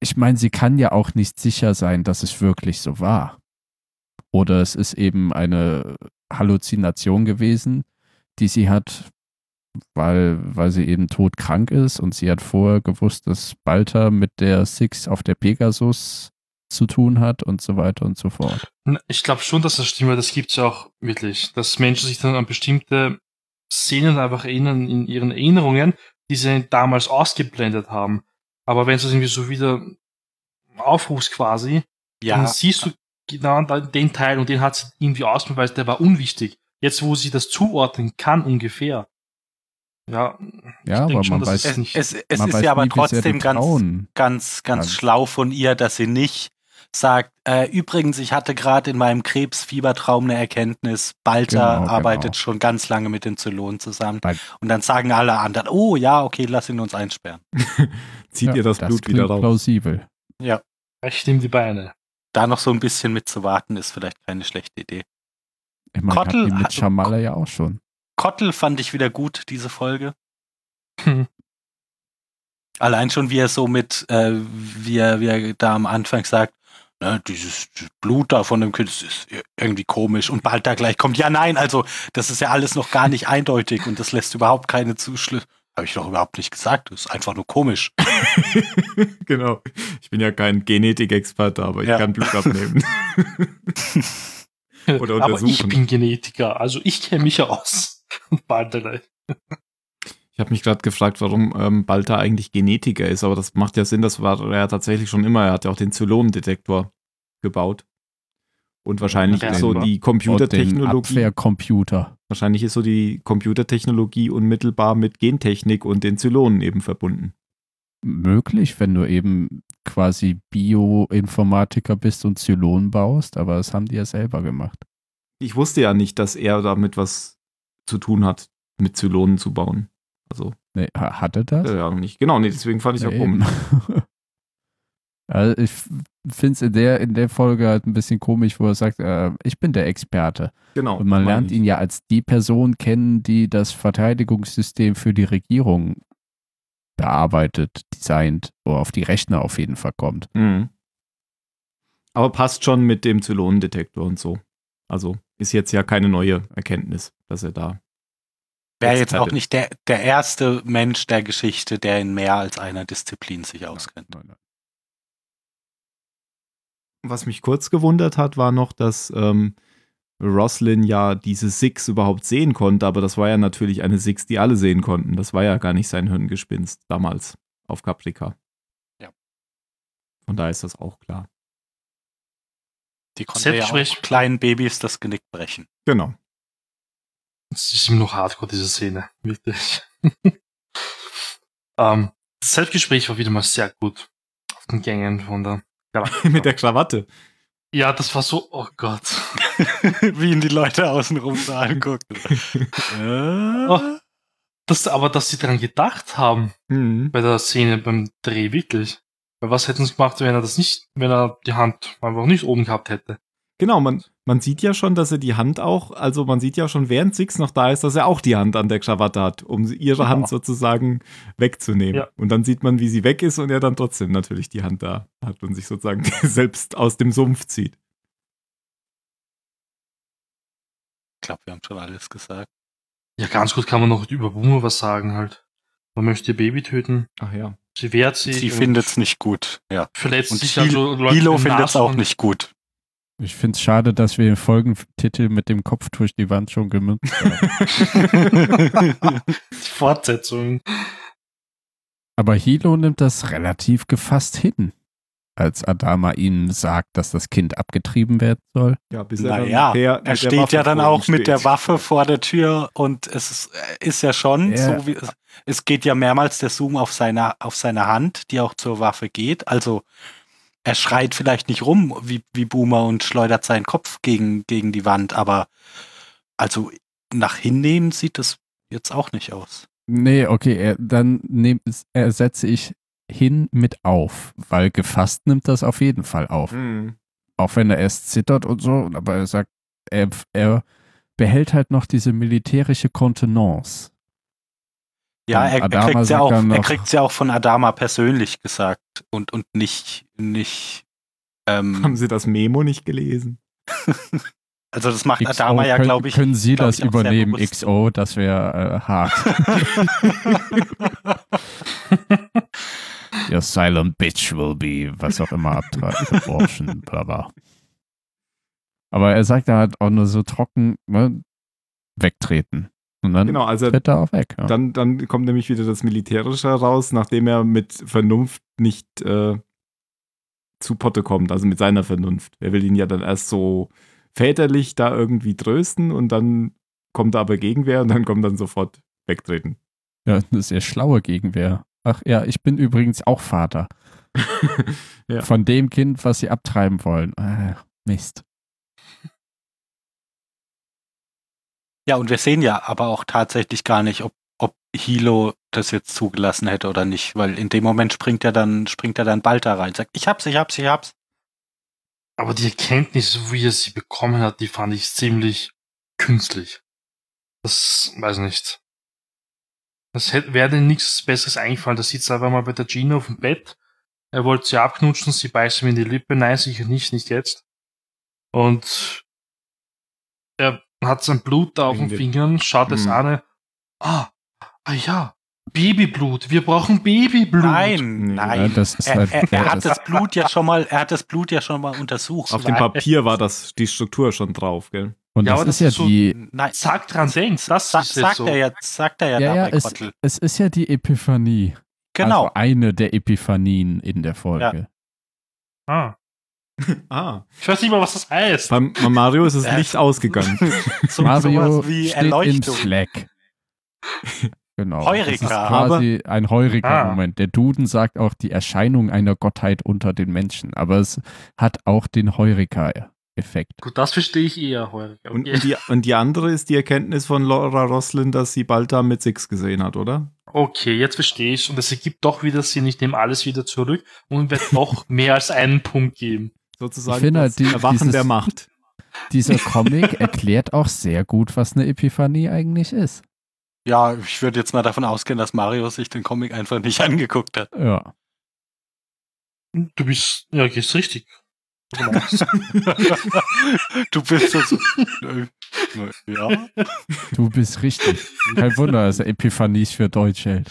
ich meine, sie kann ja auch nicht sicher sein, dass es wirklich so war. Oder es ist eben eine Halluzination gewesen, die sie hat, weil, weil sie eben todkrank ist und sie hat vorher gewusst, dass Balta mit der Six auf der Pegasus zu tun hat und so weiter und so fort. Ich glaube schon, dass das stimmt, weil das gibt's ja auch wirklich, dass Menschen sich dann an bestimmte Szenen einfach erinnern in ihren Erinnerungen, die sie damals ausgeblendet haben. Aber wenn du es irgendwie so wieder aufrufst quasi, Ja, dann siehst du genau dann den Teil und den hat sie irgendwie ausgewiesen, der war unwichtig. Jetzt, wo sie das zuordnen kann ungefähr. Ja, ich Ja, aber schon, man weiß- es, nicht. es, es Man ist ja aber trotzdem ganz, ganz, ganz kannst. schlau von ihr, dass sie nicht sagt, äh, übrigens, ich hatte gerade in meinem Krebsfiebertraum eine Erkenntnis, Balta Genau, arbeitet genau. schon ganz lange mit den Zylonen zusammen. Weil- Und dann sagen alle anderen, oh ja, okay, lass ihn uns einsperren. Zieht Ja, ihr das, Blut wieder klingt raus. plausibel. Recht ihm die Beine. Da noch so ein bisschen mit zu warten, ist vielleicht keine schlechte Idee. Ich meine, Kottel die hat- mit Shamala ja auch schon. Kottel fand ich wieder gut, diese Folge. Hm. Allein schon, wie er so mit, äh, wie, er, wie er da am Anfang sagt, ne, dieses Blut da von dem Kind das ist irgendwie komisch und bald da gleich kommt, ja nein, also das ist ja alles noch gar nicht eindeutig und das lässt überhaupt keine Zuschlüsse. Habe ich doch überhaupt nicht gesagt, das ist einfach nur komisch. genau. Ich bin ja kein Genetikexperte, aber ich Ja. kann Blut abnehmen. Oder Aber ich untersuchen. bin Genetiker, also ich kenne mich aus. Und bald gleich. Ich habe mich gerade gefragt, warum ähm, Balta eigentlich Genetiker ist, aber das macht ja Sinn, das war er ja tatsächlich schon immer. Er hat ja auch den Zylonendetektor gebaut. Und wahrscheinlich Ja, ist so die Computertechnologie, Abwehrcomputer. wahrscheinlich ist so die Computertechnologie unmittelbar mit Gentechnik und den Zylonen eben verbunden. Möglich, wenn du eben quasi Bioinformatiker bist und Zylonen baust, aber das haben die ja selber gemacht. Ich wusste ja nicht, dass er damit was zu tun hat, mit Zylonen zu bauen. Also, Nee, ha- hatte das? ja, nicht. Genau, nee, deswegen fand ich es ja Ja, eben. komisch. Also ich finde es in der, in der Folge halt ein bisschen komisch, wo er sagt, äh, ich bin der Experte. Genau. Und man lernt ich. ihn ja als die Person kennen, die das Verteidigungssystem für die Regierung bearbeitet, designt, wo auf die Rechner auf jeden Fall kommt. Mhm. Aber passt schon mit dem Zylonendetektor und so. Also ist jetzt ja keine neue Erkenntnis, dass er da. Wäre jetzt auch nicht der, der erste Mensch der Geschichte, der in mehr als einer Disziplin sich auskennt. Nein, nein. Was mich kurz gewundert hat, war noch, dass ähm, Roslin ja diese Six überhaupt sehen konnte, aber das war ja natürlich eine Six, die alle sehen konnten. Das war ja gar nicht sein Hirngespinst damals auf Caprica. Ja. Von daher ist das auch klar. Die konnte ja Selbstgespräch- auch kleinen Babys das Genick brechen. Genau. Es ist immer noch hardcore, diese Szene. Wirklich. ähm, das Selbstgespräch war wieder mal sehr gut. Auf den Gängen von der Mit der Krawatte. Ja, das war so, oh Gott. Wie ihn die Leute außenrum so angucken. Oh. Das, aber dass sie daran gedacht haben, Mhm. bei der Szene beim Dreh, wirklich. Weil was hätten sie gemacht, wenn er das nicht, wenn er die Hand einfach nicht oben gehabt hätte? Genau, man, man sieht ja schon, dass er die Hand auch, also man sieht ja schon, während Six noch da ist, dass er auch die Hand an der Krawatte hat, um sie- ihre Genau. Hand sozusagen wegzunehmen. Ja. Und dann sieht man, wie sie weg ist und er dann trotzdem natürlich die Hand da hat und sich sozusagen selbst aus dem Sumpf zieht. Ich glaube, wir haben schon alles gesagt. Ja, ganz gut kann man noch über Boomer was sagen halt. Man möchte ihr Baby töten, Ach ja. sie wehrt sich. Sie und findet's nicht gut. Ja. Verletzt Und sich Hil also Leute Hilo mit findet's auch nicht gut. Ich finde es schade, dass wir den Folgentitel mit dem Kopf durch die Wand schon gemünzt haben. Die Fortsetzung. Aber Hilo nimmt das relativ gefasst hin, als Adama ihnen sagt, dass das Kind abgetrieben werden soll. Ja, bis er Naja, mit er steht Waffe ja dann auch mit der steht. Waffe vor der Tür und es ist, ist ja schon Ja. so wie es, es geht ja mehrmals der Zoom auf seine, auf seine Hand, die auch zur Waffe geht. Also er schreit vielleicht nicht rum wie, wie Boomer und schleudert seinen Kopf gegen, gegen die Wand, aber also nach hinnehmen sieht es jetzt auch nicht aus. Nee, okay, er, dann nehm, ersetze ich hin mit auf, weil gefasst nimmt das auf jeden Fall auf. Mhm. Auch wenn er erst zittert und so, aber er sagt, er, er behält halt noch diese militärische Kontenance. Ja, er, er kriegt ja sagt auch, er kriegt's ja auch von Adama persönlich gesagt und, und nicht, nicht, ähm, Haben Sie das Memo nicht gelesen? also das macht XO, Adama ja, können, glaube ich. Können Sie das übernehmen. XO? Das wäre äh, hart. Your silent bitch will be, was auch immer, abortion, bla bla. Aber er sagt da halt auch nur so trocken, ne, wegtreten. Und dann Genau, also tritt er auch weg. Ja. dann, dann kommt nämlich wieder das Militärische raus, nachdem er mit Vernunft nicht äh, zu Potte kommt, also mit seiner Vernunft. Er will ihn ja dann erst so väterlich da irgendwie trösten und dann kommt da aber Gegenwehr und dann kommt dann sofort wegtreten. ja, eine sehr schlaue Gegenwehr. Ach ja, ich bin übrigens auch Vater. Ja. Von dem Kind, was sie abtreiben wollen. Äh, Mist. Ja, und wir sehen ja aber auch tatsächlich gar nicht, ob, ob Hilo das jetzt zugelassen hätte oder nicht, weil in dem Moment springt er dann, springt er dann bald da rein, sagt, ich hab's, ich hab's, ich hab's. Aber die Erkenntnis, wie er sie bekommen hat, die fand ich ziemlich künstlich. Das weiß nicht. Das hätte, wäre denn nichts Besseres eingefallen. Da sitzt er einfach mal bei der Gina auf dem Bett. Er wollte sie abknutschen, sie beißt ihm in die Lippe. Nein, sicher nicht, nicht jetzt. Und er hat sein Blut da auf den Fingern, schaut es Mhm. an. Ah, ah ja, Babyblut. Wir brauchen Babyblut. Nein, Ja, nein. das ist Er, halt, er, er ja, hat das Blut ja schon mal, er hat das Blut ja schon mal untersucht. Auf dem. Papier war das die Struktur schon drauf, gell? und Ja, das aber ist das ja ist so- die, Nein, Sag dran, denkst, das sa sagt so. er ja, sagt er ja, ja, ja, dabei, es, Kottel. es ist ja die Epiphanie. Genau. Also eine der Epiphanien in der Folge. Ah. Ah. Ich weiß nicht mal, was das heißt. Beim bei Mario ist das Äh, Licht ausgegangen. so, Mario wie steht im Erleuchtung. Slack. Genau. Heureka. Das ist quasi ein Heureka-Moment. Der Duden sagt auch die Erscheinung einer Gottheit unter den Menschen, aber es hat auch den Heureka-Effekt. Gut, das verstehe ich eher heute. Okay. Und, und, die, und die andere ist die Erkenntnis von Laura Roslin, dass sie bald da mit Six gesehen hat, oder? okay, jetzt verstehe ich. Und es ergibt doch wieder Sinn. Ich nehme alles wieder zurück und werde noch mehr als einen Punkt geben. Sozusagen Ich finde halt das die- Erwachen dieses- der Macht. Dieser Comic erklärt auch sehr gut, was eine Epiphanie eigentlich ist. Ja, ich würde jetzt mal davon ausgehen, dass Mario sich den Comic einfach nicht angeguckt hat. Ja. Du bist, ja, gehst richtig. du bist so. so ja. Du bist richtig. Kein Wunder, dass er Epiphanies für Deutsch hält.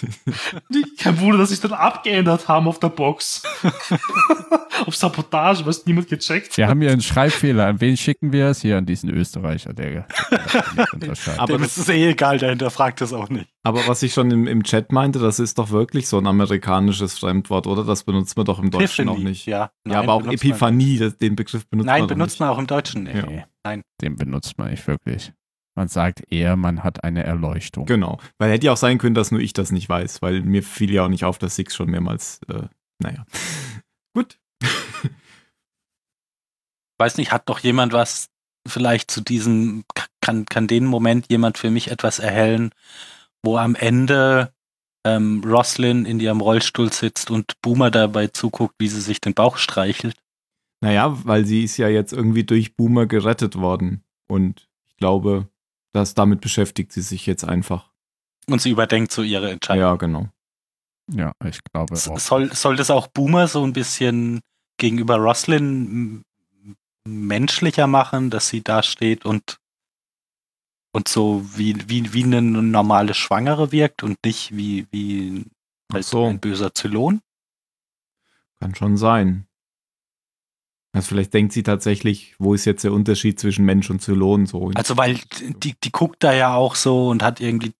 Kein Wunder, dass es dann abgeändert haben auf der Box. auf Sabotage, was niemand gecheckt Wir haben hier einen Schreibfehler. An wen schicken wir es? Hier an diesen Österreicher, der. Aber Dem das- ist es eh egal, der hinterfragt das auch nicht. Aber was ich schon im, im Chat meinte, das ist doch wirklich so ein amerikanisches Fremdwort, oder? Das benutzt man doch im Deutschen auch Epiphany, nicht. Ja, ja, aber auch Epiphanie, das, den Begriff benutzt Nein, man doch benutzt man auch im Deutschen nicht. Ja. Nein. Den benutzt man nicht wirklich. Man sagt eher, man hat eine Erleuchtung. Genau. Weil hätte ja auch sein können, dass nur ich das nicht weiß, weil mir fiel ja auch nicht auf, dass Six schon mehrmals, äh, naja. Gut. Weiß nicht, hat doch jemand was vielleicht zu diesem, kann, kann den Moment jemand für mich etwas erhellen, wo am Ende ähm, Roslyn in ihrem Rollstuhl sitzt und Boomer dabei zuguckt, wie sie sich den Bauch streichelt. Naja, weil sie ist ja jetzt irgendwie durch Boomer gerettet worden. Und ich glaube, dass damit beschäftigt sie sich jetzt einfach. Und sie überdenkt so ihre Entscheidung. Ja, genau. Ja, ich glaube S- auch. Soll, soll das auch Boomer so ein bisschen gegenüber Roslyn menschlicher machen, dass sie da steht und, und so wie, wie, wie eine normale Schwangere wirkt und nicht wie, wie halt so. ein böser Zylon? Kann schon sein. Also vielleicht denkt sie tatsächlich, wo ist jetzt der Unterschied zwischen Mensch und Zylon so. Also weil die, die guckt da ja auch so und hat irgendwie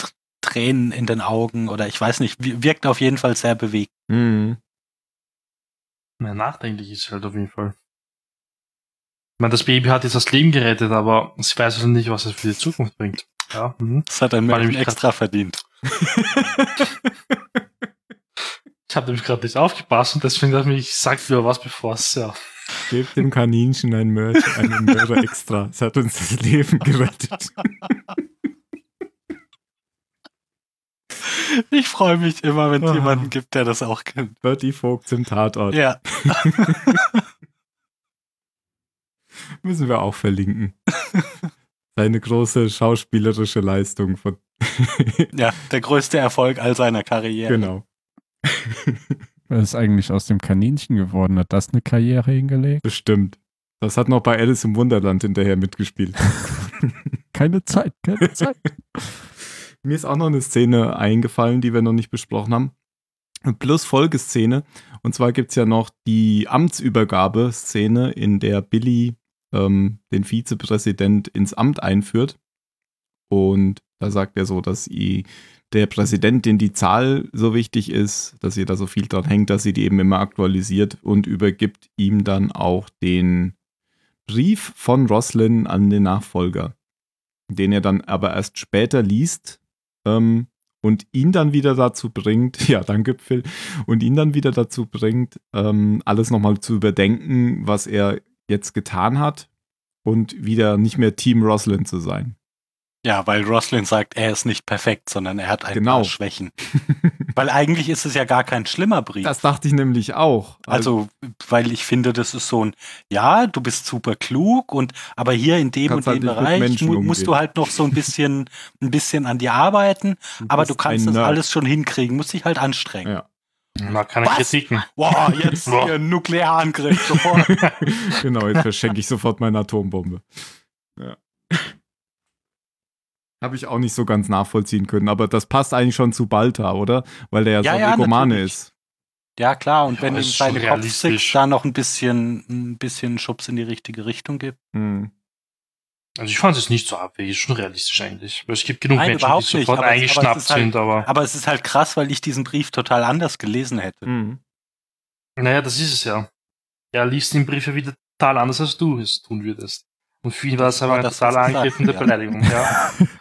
Tr- Tränen in den Augen oder ich weiß nicht, wir- wirkt auf jeden Fall sehr bewegt. Mhm. Ja, nachdenklich ist halt auf jeden Fall. Ich meine, das Baby hat jetzt das Leben gerettet, aber sie weiß also nicht, was es für die Zukunft bringt. Ja, mhm. Das hat ich grad- extra verdient. Ich habe nämlich gerade nicht aufgepasst und deswegen dachte ich, ich sag lieber was, bevor es ja. Gebt dem Kaninchen ein Mörder, einen Mörder extra. Es hat uns das Leben gerettet. Ich freue mich immer, wenn es Ah. jemanden gibt, der das auch kennt. Bertie Vogt im Tatort. Ja. Müssen wir auch verlinken. Seine große schauspielerische Leistung von. Ja, der größte Erfolg all seiner Karriere. genau. Was ist eigentlich aus dem Kaninchen geworden? Hat das eine Karriere hingelegt? Bestimmt. Das hat noch bei Alice im Wunderland hinterher mitgespielt. Keine Zeit, keine Zeit. Mir ist auch noch eine Szene eingefallen, die wir noch nicht besprochen haben. Plus Folgeszene. Und zwar gibt es ja noch die Amtsübergabe-Szene, in der Billy ähm, den Vizepräsident ins Amt einführt. Und da sagt er so, dass der Präsidentin die Zahl so wichtig ist, dass ihr da so viel dran hängt, dass sie die eben immer aktualisiert und übergibt ihm dann auch den Brief von Roslyn an den Nachfolger, den er dann aber erst später liest ähm, und ihn dann wieder dazu bringt, ja, danke Phil, und ihn dann wieder dazu bringt, ähm, alles nochmal zu überdenken, was er jetzt getan hat und wieder nicht mehr Team Roslyn zu sein. Ja, weil Roslyn sagt, er ist nicht perfekt, sondern er hat ein Genau. paar Schwächen. Weil eigentlich ist es ja gar kein schlimmer Brief. Das dachte ich nämlich auch. also, weil ich finde, das ist so ein, ja, du bist super klug und aber hier in dem und halt dem mit Bereich mu musst du halt noch so ein bisschen, ein bisschen an dir arbeiten, aber du kannst das Nerd. alles schon hinkriegen, musst dich halt anstrengen. Ja. Na, keine Was? Kritiken. Wow, jetzt hier ein Nuklearangriff sofort. genau, jetzt verschenke ich sofort meine Atombombe. Ja. Habe ich auch nicht so ganz nachvollziehen können, aber das passt eigentlich schon zu Balta, oder? Weil der ja, Ja, so ein ja, Egomane natürlich. ist. Ja, klar, und wenn Ja, ihm schon seine realistisch. Kopfsix da noch ein bisschen, ein bisschen Schubs in die richtige Richtung gibt. Hm. Also ich fand es nicht so abwegig, ist schon realistisch eigentlich. Weil es gibt genug Nein, Menschen, die überhaupt nicht, sofort aber es- aber es eingeschnappt halt- sind, aber Aber es ist halt krass, weil ich diesen Brief total anders gelesen hätte. Hm. naja, das ist es ja. Er liest den Brief ja wieder total anders, als du es tun würdest. Und für ihn war es aber ein totaler Angriff und eine ja. Beleidigung, ja.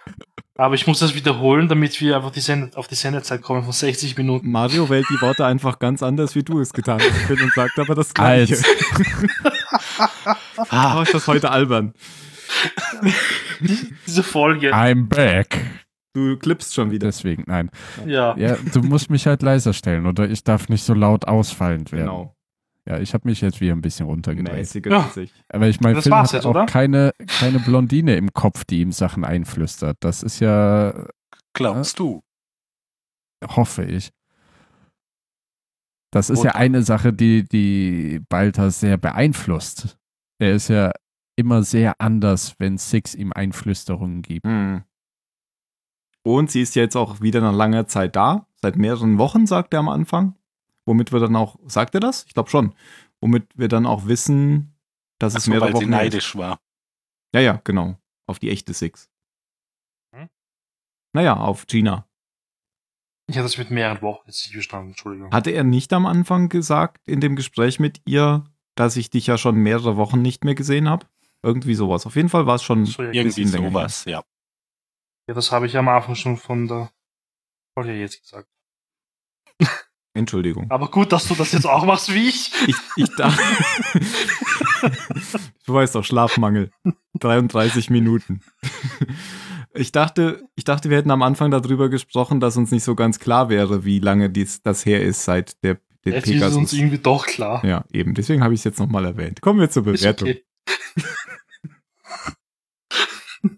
Aber ich muss das wiederholen, damit wir einfach die Send auf die Sendezeit kommen von 60 Minuten. Mario wählt die Worte einfach ganz anders, wie du es getan hast und sagt aber das Gleiche. Ah, ist das heute albern. Diese Folge. I'm back. Du klippst schon wieder. Deswegen, nein. Ja. Ja, du musst mich halt leiser stellen oder ich darf nicht so laut ausfallend werden. Genau. Ja, ich habe mich jetzt wieder ein bisschen runtergedreht. Ja. Aber ich meine, war's hat jetzt, auch oder? keine, keine Blondine im Kopf, die ihm Sachen einflüstert. Das ist ja, Glaubst du? hoffe ich. Das ist Und- ja eine Sache, die, die Balta sehr beeinflusst. Er ist ja immer sehr anders, wenn Six ihm Einflüsterungen gibt. Hm. Und sie ist jetzt auch wieder nach langer Zeit da. Seit mehreren Wochen, sagt er am Anfang. Womit wir dann auch, sagt er das? Ich glaube schon. Womit wir dann auch wissen, dass es Ach so, mehrere weil sie Wochen ist. neidisch war. Ja, ja, genau. Auf die echte Six. Hm? Naja, auf Gina. Ich hatte das mit mehreren Wochen jetzt nicht verstanden, Entschuldigung. Hatte er nicht am Anfang gesagt, in dem Gespräch mit ihr, dass ich dich ja schon mehrere Wochen nicht mehr gesehen habe? Irgendwie sowas. Auf jeden Fall war es schon So, ja, Irgendwie sowas, ja. ja, das habe ich am Anfang schon von der Folge jetzt gesagt. Entschuldigung. Aber gut, dass du das jetzt auch machst wie ich. Ich, ich dachte. du weißt doch, Schlafmangel. 33 Minuten. Ich dachte, ich dachte, wir hätten am Anfang darüber gesprochen, dass uns nicht so ganz klar wäre, wie lange dies, das her ist seit der, der Jetzt ist es uns irgendwie doch klar. Ja, eben. Deswegen habe ich es jetzt nochmal erwähnt. Kommen wir zur Ist Bewertung. okay.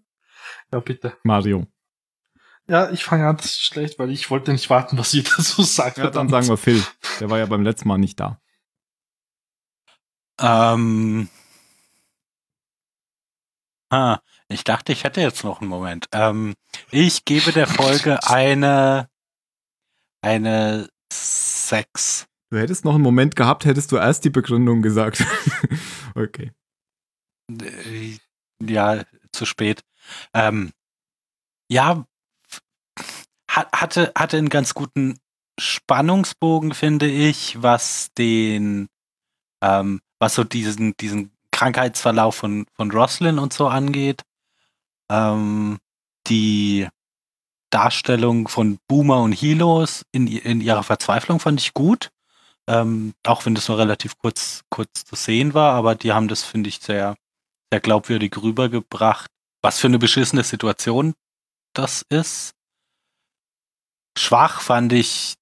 ja, bitte. Mario. Ja, ich fange an, das ist schlecht, weil ich wollte nicht warten, was ihr dazu sagt. Ja, dann sagen wir Phil. Der war ja beim letzten Mal nicht da. Ähm. Ah, ich dachte, ich hätte jetzt noch einen Moment. Ähm, ich gebe der Folge eine, eine 6. Du hättest noch einen Moment gehabt, hättest du erst die Begründung gesagt. okay. Äh, Ja, zu spät. Ähm, ja, hatte, hatte einen ganz guten Spannungsbogen, finde ich, was den, ähm, was so diesen, diesen Krankheitsverlauf von, von Roslyn und so angeht. Ähm, die Darstellung von Boomer und Hilos in, in ihrer Verzweiflung fand ich gut. Ähm, auch wenn das nur relativ kurz, kurz zu sehen war, aber die haben das, finde ich, sehr, sehr glaubwürdig rübergebracht, was für eine beschissene Situation das ist. Schwach fand ich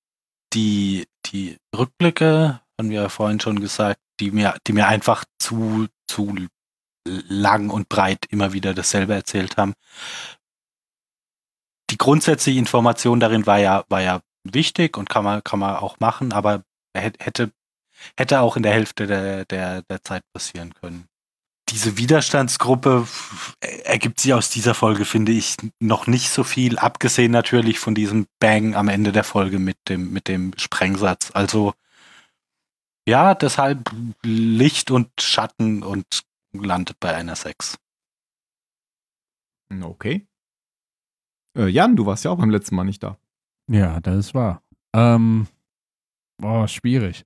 die, die Rückblicke, haben wir ja vorhin schon gesagt, die mir, die mir einfach zu, zu lang und breit immer wieder dasselbe erzählt haben. Die grundsätzliche Information darin war ja, war ja wichtig und kann man, kann man auch machen, aber hä- hätte, hätte auch in der Hälfte der, der, der Zeit passieren können. Diese Widerstandsgruppe f- ergibt sich aus dieser Folge, finde ich, noch nicht so viel, abgesehen natürlich von diesem Bang am Ende der Folge mit dem, mit dem Sprengsatz. Also, ja, deshalb Licht und Schatten und landet bei einer 6. Okay. Äh, Jan, du warst ja auch beim letzten Mal nicht da. Ja, das ist wahr. Ähm, boah, schwierig.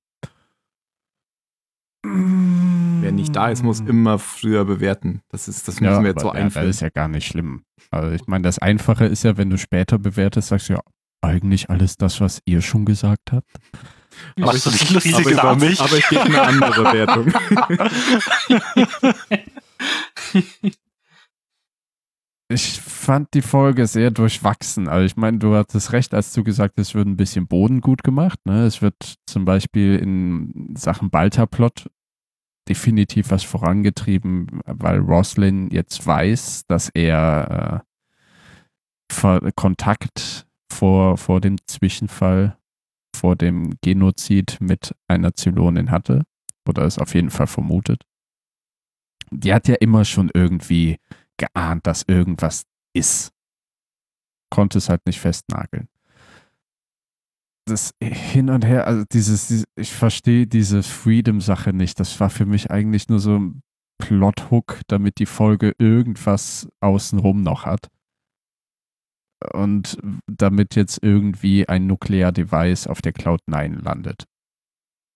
Wer nicht da ist, muss immer früher bewerten. Das ist, das müssen wir jetzt so aber, ja, einführen. Das ist ja gar nicht schlimm. Also ich meine, das Einfache ist ja, wenn du später bewertest, sagst du ja, eigentlich alles das, was ihr schon gesagt habt. Machst du ist lustig viel über mich? Aber ich gebe eine andere Wertung. Ich fand die Folge sehr durchwachsen. Also ich meine, du hattest recht, als du gesagt hast, es wird ein bisschen Boden gut gemacht. Ne? Es wird zum Beispiel in Sachen Balta-Plot definitiv was vorangetrieben, weil Roslin jetzt weiß, dass er äh, Kontakt vor, vor dem Zwischenfall, vor dem Genozid mit einer Zylonin hatte. Oder es auf jeden Fall vermutet. Die hat ja immer schon irgendwie geahnt, dass irgendwas ist. Konnte es halt nicht festnageln. Das hin und her, also dieses, dieses ich verstehe diese Freedom-Sache nicht. Das war für mich eigentlich nur so ein Plot-Hook, damit die Folge irgendwas außenrum noch hat. Und damit jetzt irgendwie ein Nuklear-Device auf der Cloud 9 landet.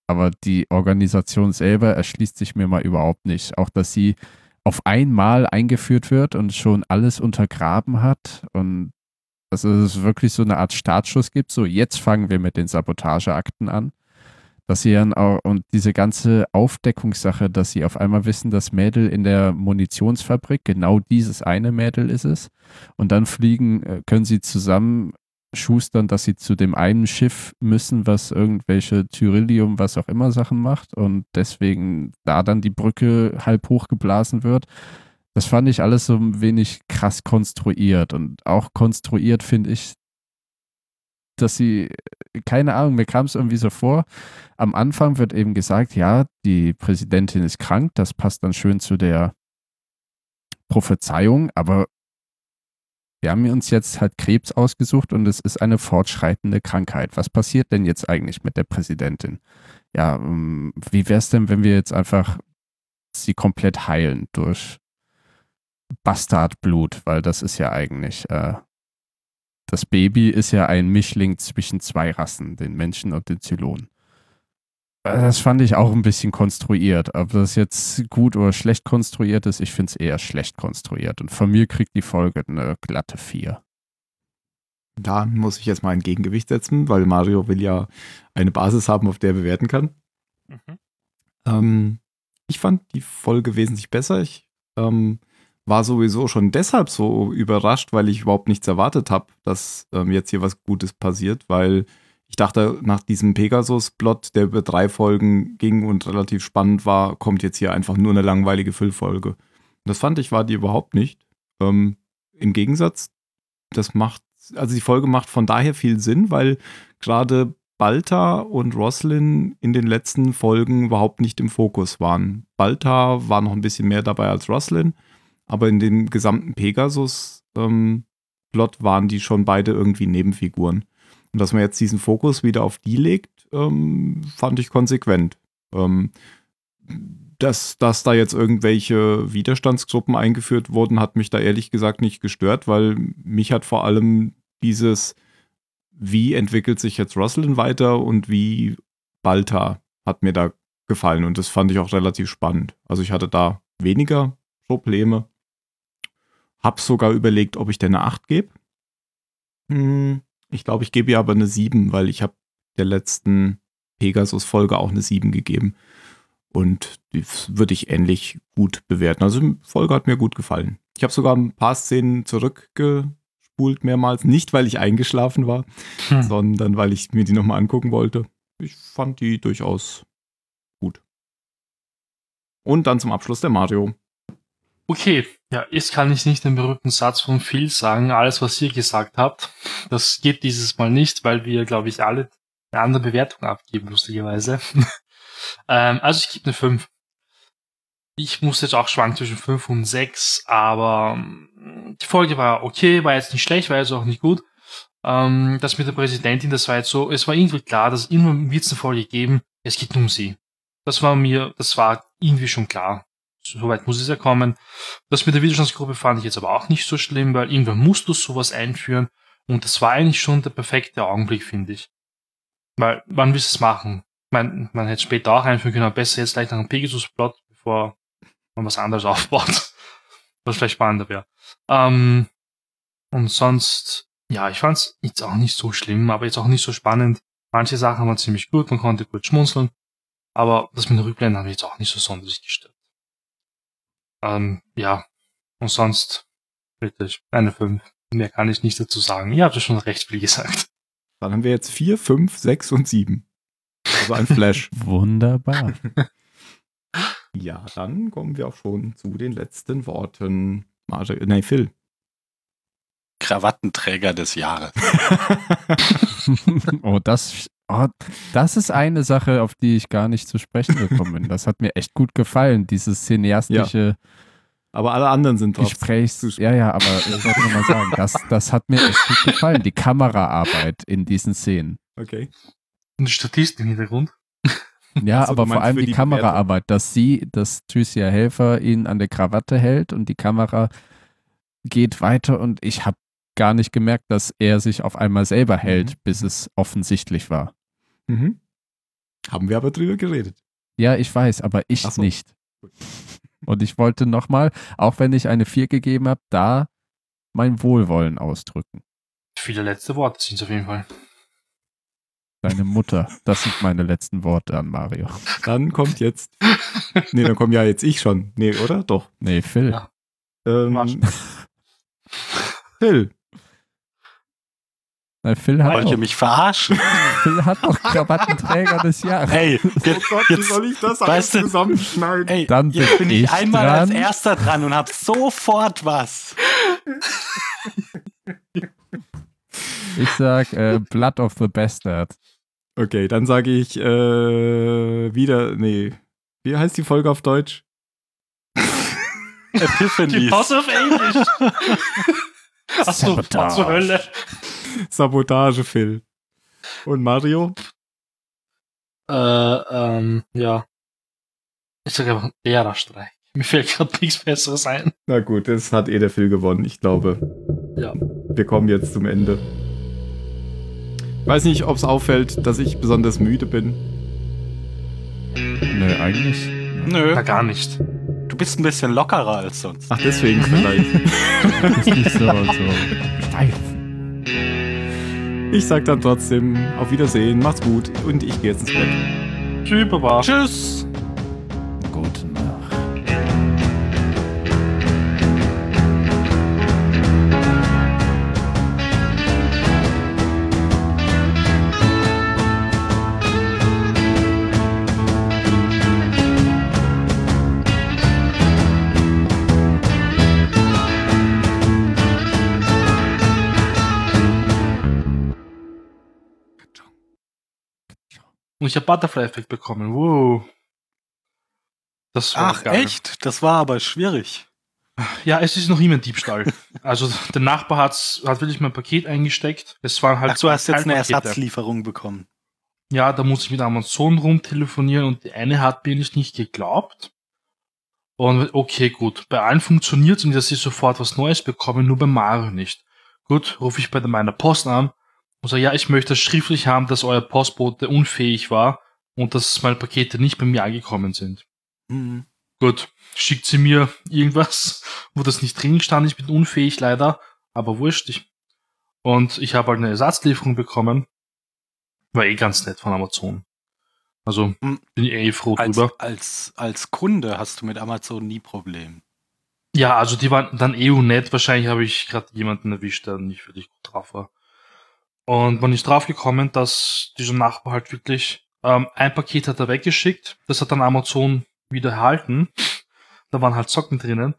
Aber die Organisation selber erschließt sich mir mal überhaupt nicht. Auch, dass sie auf einmal eingeführt wird und schon alles untergraben hat und dass es wirklich so eine Art Startschuss gibt, so jetzt fangen wir mit den Sabotageakten an, dass sie dann auch, und diese ganze Aufdeckungssache, dass sie auf einmal wissen, das Mädel in der Munitionsfabrik, genau dieses eine Mädel ist es, und dann fliegen, äh, können sie zusammen schustern, dass sie zu dem einen Schiff müssen, was irgendwelche Tyrillium, was auch immer Sachen macht und deswegen da dann die Brücke halb hochgeblasen wird. Das fand ich alles so ein wenig krass konstruiert und auch konstruiert finde ich dass sie, keine Ahnung, mir kam es irgendwie so vor, am Anfang wird eben gesagt, ja, die Präsidentin ist krank, das passt dann schön zu der Prophezeiung, aber wir haben uns jetzt halt Krebs ausgesucht und es ist eine fortschreitende Krankheit. Was passiert denn jetzt eigentlich mit der Präsidentin? Ja, ähm, wie wäre es denn, wenn wir jetzt einfach sie komplett heilen durch Bastardblut, weil das ist ja eigentlich, äh, das Baby ist ja ein Mischling zwischen zwei Rassen, den Menschen und den Zylonen. Äh, Das fand ich auch ein bisschen konstruiert. Ob das jetzt gut oder schlecht konstruiert ist, ich finde es eher schlecht konstruiert. Und von mir kriegt die Folge eine glatte 4. Da muss ich jetzt mal ein Gegengewicht setzen, weil Mario will ja eine Basis haben, auf der er bewerten kann. Mhm. Ähm, ich fand die Folge wesentlich besser. Ich ähm, war sowieso schon deshalb so überrascht, weil ich überhaupt nichts erwartet habe, dass ähm, jetzt hier was Gutes passiert, weil ich dachte, nach diesem Pegasus-Plot, der über drei Folgen ging und relativ spannend war, kommt jetzt hier einfach nur eine langweilige Füllfolge. Das fand ich, war die überhaupt nicht. Ähm, Im Gegensatz, das macht, also die Folge macht von daher viel Sinn, weil gerade Balta und Roslin in den letzten Folgen überhaupt nicht im Fokus waren. Balta war noch ein bisschen mehr dabei als Roslin, aber in dem gesamten Pegasus-Plot waren die schon beide irgendwie Nebenfiguren. Und dass man jetzt diesen Fokus wieder auf die legt, ähm, fand ich konsequent. Ähm, dass, dass da jetzt irgendwelche Widerstandsgruppen eingeführt wurden, hat mich da ehrlich gesagt nicht gestört, weil mich hat vor allem dieses, wie entwickelt sich jetzt Roslin weiter und wie Balta hat mir da gefallen. Und das fand ich auch relativ spannend. Also ich hatte da weniger Probleme. Hab sogar überlegt, ob ich dir eine 8 gebe. Hm, ich glaube, ich gebe ihr aber eine 7, weil ich habe der letzten Pegasus-Folge auch eine 7 gegeben. Und die würde ich ähnlich gut bewerten. Also die Folge hat mir gut gefallen. Ich habe sogar ein paar Szenen zurückgespult mehrmals. Nicht, weil ich eingeschlafen war, Hm. sondern weil ich mir die nochmal angucken wollte. Ich fand die durchaus gut. Und dann zum Abschluss der Mario. Okay, ja, jetzt kann ich nicht den berühmten Satz von Phil sagen, alles was ihr gesagt habt. Das geht dieses Mal nicht, weil wir, glaube ich, alle eine andere Bewertung abgeben, lustigerweise. ähm, also ich gebe eine 5. Ich muss jetzt auch schwanken zwischen 5 und 6, aber ähm, die Folge war okay, war jetzt nicht schlecht, war jetzt auch nicht gut. Ähm, das mit der Präsidentin, das war jetzt so, es war irgendwie klar, dass irgendwann wird es eine Folge geben, es geht um sie. Das war mir, das war irgendwie schon klar. Soweit muss es ja kommen. Das mit der Widerstandsgruppe fand ich jetzt aber auch nicht so schlimm, weil irgendwann musst du sowas einführen. Und das war eigentlich schon der perfekte Augenblick, finde ich. Weil, wann willst du es machen? Man, man hätte später auch einführen können, aber besser jetzt gleich nach einem Pegasus-Plot, bevor man was anderes aufbaut. Was vielleicht spannender wäre. Ähm, und sonst, ja, ich fand es jetzt auch nicht so schlimm, aber jetzt auch nicht so spannend. Manche Sachen waren ziemlich gut, man konnte gut schmunzeln. Aber das mit den Rückblenden habe ich jetzt auch nicht so sonderlich gestört. Ähm, ja. Und sonst, wirklich, eine 5. Mehr kann ich nicht dazu sagen. Ihr habt ja schon recht viel gesagt. Dann haben wir jetzt 4, 5, 6 und 7. Also ein Flash. Wunderbar. ja, dann kommen wir auch schon zu den letzten Worten. Mario, nein, Phil. Krawattenträger des Jahres. oh, das, oh, das ist eine Sache, auf die ich gar nicht zu sprechen gekommen bin. Das hat mir echt gut gefallen, dieses cineastische Aber alle anderen sind drauf. Gesprächs. zu Ja, ja, aber ich wollte nur mal sagen, das, das hat mir echt gut gefallen, die Kameraarbeit in diesen Szenen. Okay. Und die Statistik im Hintergrund. Ja, Ach so, aber vor allem die, die Kameraarbeit, dass sie, dass Tricia Helfer ihn an der Krawatte hält und die Kamera geht weiter und ich habe gar nicht gemerkt, dass er sich auf einmal selber hält, Mhm. bis es offensichtlich war. Mhm. Haben wir aber drüber geredet. Ja, ich weiß, aber ich so. nicht. Und ich wollte nochmal, auch wenn ich eine 4 gegeben habe, da mein Wohlwollen ausdrücken. Viele letzte Worte sind es auf jeden Fall. Deine Mutter, das sind meine letzten Worte an Mario. Dann kommt jetzt. nee, dann komme ja jetzt ich schon. Nee, oder? Doch. Nee, Phil. Ja. Ähm, Phil. Nein, Phil hat, Wollt ihr doch, mich verarschen? Phil hat doch Krawattenträger des Jahres. Ey, jetzt, Oh Gott, wie jetzt, soll ich das weißt du- zusammenschneiden? ey, Dann jetzt bin bin ich ich einmal dran. als erster dran und hab sofort was. Ich sag äh, Blood of the Bastard. Okay, dann sage ich äh, wieder, nee. Wie heißt die Folge auf Deutsch? Die Epiphanies. Boss of English. Achso, zur Hölle. Sabotage, Phil. Und Mario? Äh, ähm, ja. Ich sag einfach Lehrerstreik. Mir fällt gerade nichts Besseres ein. Na gut, das hat eh der Phil gewonnen, ich glaube. Ja. Wir kommen jetzt zum Ende. Ich weiß nicht, ob es auffällt, dass ich besonders müde bin. Nö, eigentlich. Nö, Na, gar nicht. du bist ein bisschen lockerer als sonst. Ach, deswegen vielleicht. Ist nicht so, so steif. Ich sag dann trotzdem auf Wiedersehen, macht's gut und ich gehe jetzt ins Bett. Tschüss, Baba. Tschüss. Gute Und ich habe Butterfly-Effekt bekommen. Wow. Das war Ach, geil. echt? Das war aber schwierig. Ja, es ist noch immer ein Diebstahl. also der Nachbar hat's, hat wirklich mein Paket eingesteckt. Es waren halt Ach, du hast jetzt eine. Ersatzlieferung bekommen. Ja, da muss ich mit Amazon rumtelefonieren und die eine hat mir nicht, geglaubt. Und okay, gut. Bei allen funktioniert's und dass sie sofort was Neues bekommen, nur bei Mario nicht. Gut, rufe ich bei meiner Post an und sage, ja, ich möchte schriftlich haben, dass euer Postbote unfähig war und dass meine Pakete nicht bei mir angekommen sind. Hm. Gut, schickt sie mir irgendwas, wo das nicht drin stand. Ich bin unfähig leider, aber wurscht. Ich. Und ich habe halt eine Ersatzlieferung bekommen. War eh ganz nett von Amazon. Also Hm. bin ich eh froh Als, drüber. als, als Kunde hast du mit Amazon nie Problem. Ja, also die waren dann eh nett. Wahrscheinlich habe ich gerade jemanden erwischt, der nicht wirklich gut drauf war. Und man ist drauf gekommen, dass dieser Nachbar halt wirklich ähm, ein Paket hat er weggeschickt. Das hat dann Amazon wieder erhalten. Da waren halt Socken drinnen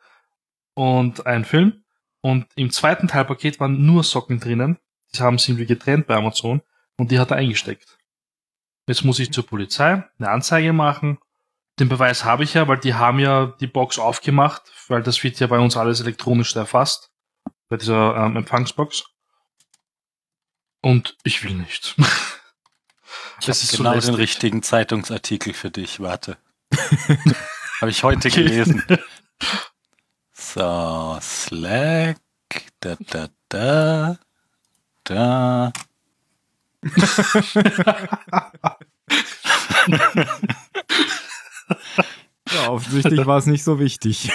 und ein Film. Und im zweiten Teilpaket waren nur Socken drinnen. Die haben sie irgendwie getrennt bei Amazon und die hat er eingesteckt. Jetzt muss ich zur Polizei eine Anzeige machen. Den Beweis habe ich ja, weil die haben ja die Box aufgemacht, weil das wird ja bei uns alles elektronisch erfasst. Bei dieser ähm, Empfangsbox. Und ich will nicht. Ich Das ist so genau den lästig. richtigen Zeitungsartikel für dich. Warte. habe ich heute Okay. gelesen. So, Slack. Da, da, da. Da. Ja, offensichtlich war es nicht so wichtig.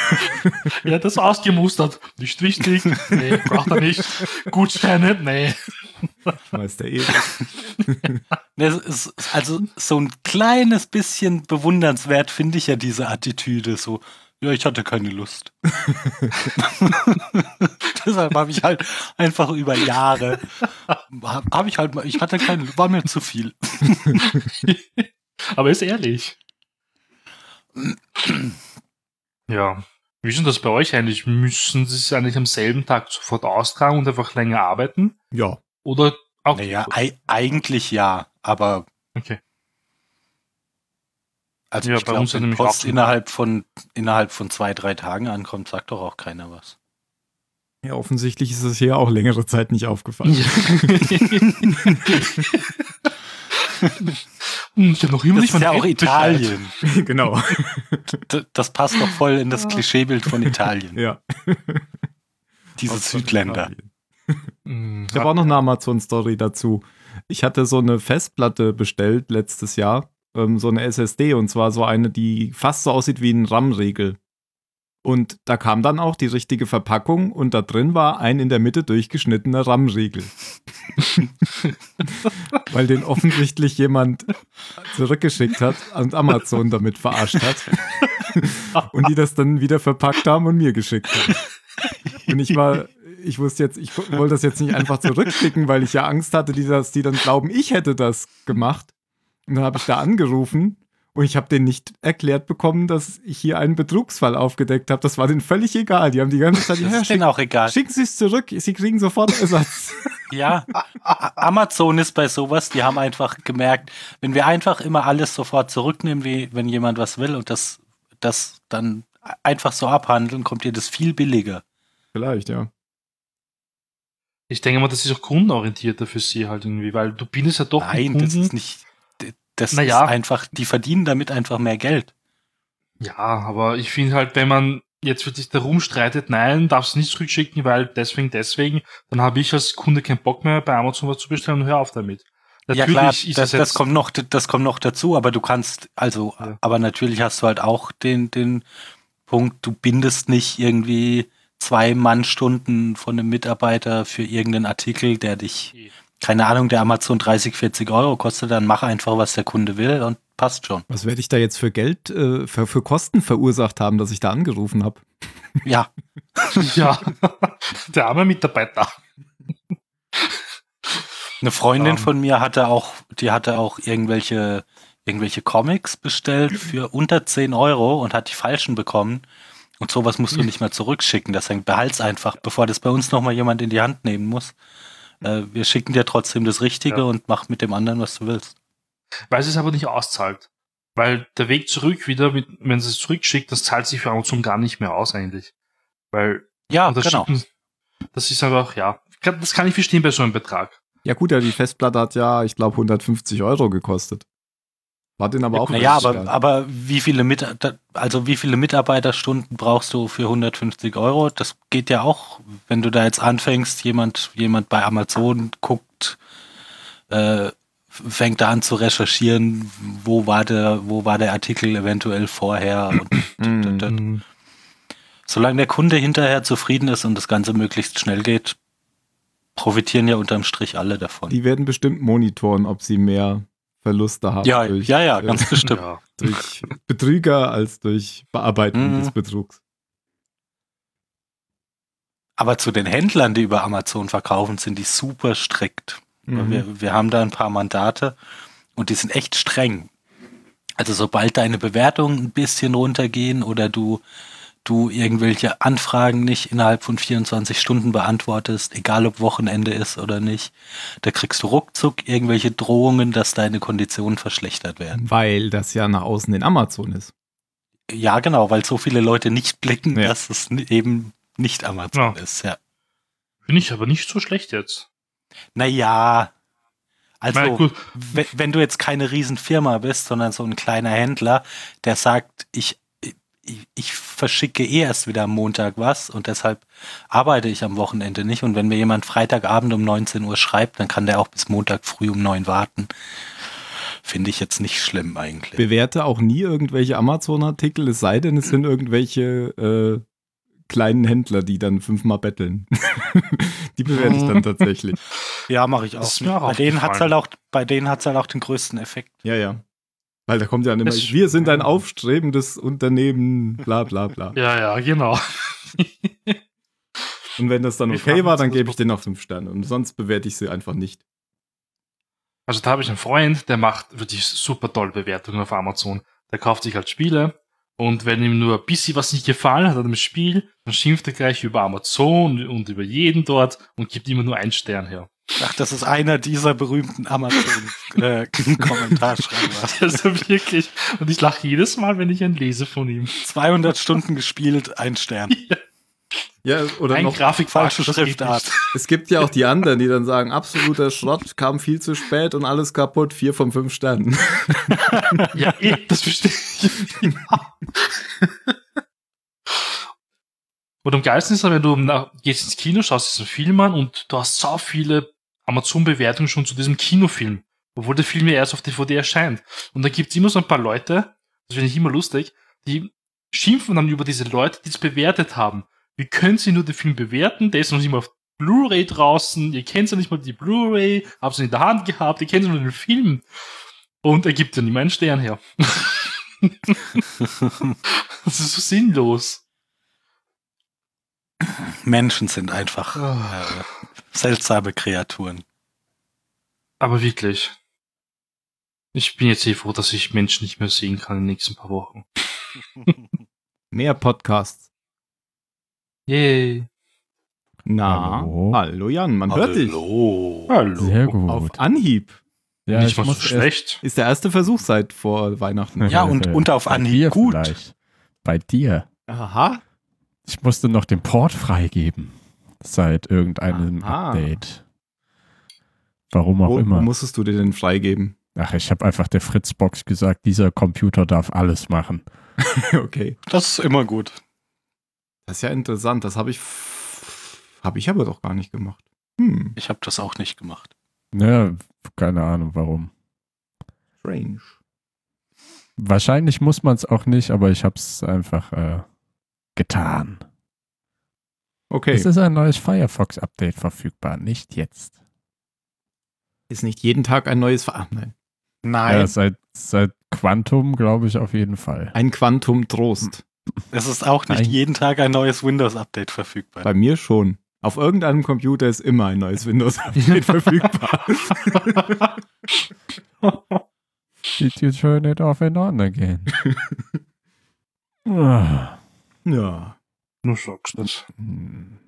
ja, das ausgemustert. Nicht wichtig. Nee, braucht er nicht. Gutscheine? Nee. Der eh. Das ist, also so ein kleines bisschen bewundernswert finde ich ja diese Attitüde. So, ja, ich hatte keine Lust. Deshalb habe ich halt einfach über Jahre, habe hab ich halt, mal- ich hatte keine, war mir zu viel. Aber ist ehrlich. Ja. Wie ist denn das bei euch eigentlich? Müssen sie es eigentlich am selben Tag sofort austragen und einfach länger arbeiten? Ja. Oder auch. Naja, ei, eigentlich ja, aber Okay. also Ja, ich bei glaube, uns ja wenn nämlich Post innerhalb von, innerhalb von zwei, drei Tagen ankommt, sagt doch auch keiner was. Ja, offensichtlich ist es hier auch längere Zeit nicht aufgefallen. Hm, ich habe noch immer Das nicht ist ja auch Italien. genau. Das passt doch voll in das Klischeebild von Italien. Ja. Diese Südländer. Italien. Ich habe auch noch eine Amazon-Story dazu. Ich hatte so eine Festplatte bestellt letztes Jahr, ähm, so eine SSD, und zwar so eine, die fast so aussieht wie ein RAM-Riegel. Und da kam dann auch die richtige Verpackung und da drin war ein in der Mitte durchgeschnittener RAM-Riegel. Weil den offensichtlich jemand zurückgeschickt hat und Amazon damit verarscht hat. und die das dann wieder verpackt haben und mir geschickt haben. Und ich war, ich wusste jetzt, ich wollte das jetzt nicht einfach zurückschicken, weil ich ja Angst hatte, die, dass die dann glauben, ich hätte das gemacht. Und dann habe ich da angerufen Und ich habe denen nicht erklärt bekommen, dass ich hier einen Betrugsfall aufgedeckt habe. Das war denen völlig egal. Die haben die ganze Zeit, Das ja, schick, auch egal. schicken Sie es zurück, Sie kriegen sofort Ersatz. Ja, Amazon ist bei sowas, die haben einfach gemerkt, wenn wir einfach immer alles sofort zurücknehmen, wie wenn jemand was will und das, das dann einfach so abhandeln, kommt dir das viel billiger. Vielleicht, ja. Ich denke mal, das ist auch kundenorientierter für sie halt irgendwie, weil du bindest ja doch Nein, das ist nicht. Das Naja. ist einfach, die verdienen damit einfach mehr Geld. Ja, aber ich finde halt, wenn man jetzt wirklich darum streitet, nein, darfst du nicht zurückschicken, weil deswegen, deswegen, dann habe ich als Kunde keinen Bock mehr, bei Amazon was zu bestellen und hör auf damit. ja klar, das, das kommt noch, das kommt noch dazu, aber du kannst, also, Ja. aber natürlich hast du halt auch den, den Punkt, du bindest nicht irgendwie zwei Mannstunden von einem Mitarbeiter für irgendeinen Artikel, der dich, keine Ahnung, der Amazon 30, 40 Euro kostet, dann mach einfach, was der Kunde will und passt schon. Was werde ich da jetzt für Geld, äh, für, für Kosten verursacht haben, dass ich da angerufen habe? Ja, ja, der arme Mitarbeiter. Eine Freundin Ähm. von mir hatte auch, die hatte auch irgendwelche, irgendwelche Comics bestellt für unter 10 Euro und hat die falschen bekommen. Und sowas musst du nicht mehr zurückschicken. Deswegen behalt's einfach, bevor das bei uns nochmal jemand in die Hand nehmen muss. Äh, wir schicken dir trotzdem das Richtige Ja. und mach mit dem anderen, was du willst. Weil sie es aber nicht auszahlt. Weil der Weg zurück wieder, mit, wenn sie es zurückschickt, das zahlt sich für Amazon gar nicht mehr aus eigentlich. Weil Ja, das genau. Schicken, das ist einfach, ja, das kann ich verstehen bei so einem Betrag. Ja gut, ja, die Festplatte hat ja, ich glaube, 150 Euro gekostet. War den aber Ja, auch Naja, aber, aber wie viele Mit also wie viele Mitarbeiterstunden brauchst du für 150 Euro? Das geht ja auch, wenn du da jetzt anfängst, jemand, jemand bei Amazon guckt, äh, fängt da an zu recherchieren, wo war der, wo war der Artikel eventuell vorher und d- solange der Kunde hinterher zufrieden ist und das Ganze möglichst schnell geht, profitieren ja unterm Strich alle davon. Die werden bestimmt monitoren, ob sie mehr Verluste haben Ja, durch, ja, ja, äh, ganz bestimmt. Ja. durch Betrüger als durch Bearbeitung Mhm. des Betrugs. Aber zu den Händlern, die über Amazon verkaufen, sind die super strikt. Mhm. Wir, wir haben da ein paar Mandate und die sind echt streng. Also sobald deine Bewertungen ein bisschen runtergehen oder du, du irgendwelche Anfragen nicht innerhalb von 24 Stunden beantwortest, egal ob Wochenende ist oder nicht, da kriegst du ruckzuck irgendwelche Drohungen, dass deine Konditionen verschlechtert werden. Weil das ja nach außen in Amazon ist. Ja, genau, weil so viele Leute nicht blicken, Ja. dass es eben nicht Amazon Ja. ist, ja. Finde ich aber nicht so schlecht jetzt. Naja, also wenn du jetzt keine Riesenfirma bist, sondern so ein kleiner Händler, der sagt, ich, ich, ich verschicke eh erst wieder am Montag was und deshalb arbeite ich am Wochenende nicht. Und wenn mir jemand Freitagabend um 19 Uhr schreibt, dann kann der auch bis Montag früh um 9 warten. Finde ich jetzt nicht schlimm eigentlich. Bewerte auch nie irgendwelche Amazon-Artikel, es sei denn, es sind irgendwelche äh, kleinen Händler, die dann fünfmal betteln. die bewerte ich dann tatsächlich. Ja, mache ich auch. Bei denen hat's halt aufgefallen. auch, bei denen hat's halt auch den gröchsten Effekt. Ja, ja. Weil da kommt ja immer, Das- wir sind ein aufstrebendes Unternehmen, bla bla bla. ja, ja, genau. Und wenn das dann okay war, dann gebe ich denen noch fünf Sterne. Und sonst bewerte ich sie einfach nicht. Also da habe ich einen Freund, der macht wirklich super tolle Bewertungen auf Amazon. Der kauft sich halt Spiele und wenn ihm nur ein bisschen was nicht gefallen hat an dem Spiel, dann schimpft er gleich über Amazon und über jeden dort und gibt immer nur einen Stern her. Ach, das ist einer dieser berühmten Amazon-Kommentarschreiber. Also wirklich. Und ich lache jedes Mal, wenn ich einen lese von ihm. 200 Stunden gespielt, ein Stern. Ja, oder Ein noch, Grafik falsche Schriftart. es gibt ja auch die anderen, die dann sagen, absoluter Schrott, kam viel zu spät und alles kaputt, vier von fünf Sternen. Ja, das verstehe ich. Ja. Und am geilsten ist, wenn du nach, gehst ins Kino, schaust diesen Film an und du hast so viele Amazon-Bewertungen schon zu diesem Kinofilm, obwohl der Film ja erst auf DVD erscheint. Und da gibt's immer so ein paar Leute, das finde ich immer lustig, die schimpfen dann über diese Leute, die es bewertet haben. Wie können sie nur den Film bewerten? Der ist noch nicht mal auf Blu-ray draußen, ihr kennt ja nicht mal die Blu-ray, habt sie in der Hand gehabt, ihr kennt nur den Film. Und er gibt ja mal einen Stern her. das ist so sinnlos. Menschen sind einfach äh, seltsame Kreaturen. Aber wirklich. Ich bin jetzt eh froh, dass ich Menschen nicht mehr sehen kann in den nächsten paar Wochen. Mehr Podcasts. Yay. Na, Hallo. hallo, Jan, man hört dich. Hallo. Hallo. Sehr gut. Auf Anhieb. ja, nicht ich mal so muss erst, schlecht. Ist der erste Versuch seit vor Weihnachten. Ja, und, und auf bei Anhieb dir gut. Vielleicht. Bei dir. Aha. Ich musste noch den Port freigeben. Seit irgendeinem Aha. Update. Warum auch Wo, wo immer. musstest du dir denn freigeben? Ach, ich habe einfach der Fritzbox gesagt, dieser Computer darf alles machen. okay. Das ist immer gut. Das ist ja interessant. Das habe ich. Habe ich aber doch gar nicht gemacht. Hm, Ich habe das auch nicht gemacht. Ja, keine Ahnung warum. strange. Wahrscheinlich muss man es auch nicht, aber ich habe es einfach äh, getan. Okay. Es ist ein neues Firefox-Update verfügbar, nicht jetzt. Ist nicht jeden Tag ein neues. Ver nein. Nein, Ja, seit, seit Quantum glaube ich auf jeden Fall. Ein Quantum Trost. es ist auch nicht Nein. jeden Tag ein neues Windows-Update verfügbar. Bei mir schon. Auf irgendeinem Computer ist immer ein neues Windows-Update verfügbar. Did you turn it off and on again? Ja. Nur sagst du's. hm.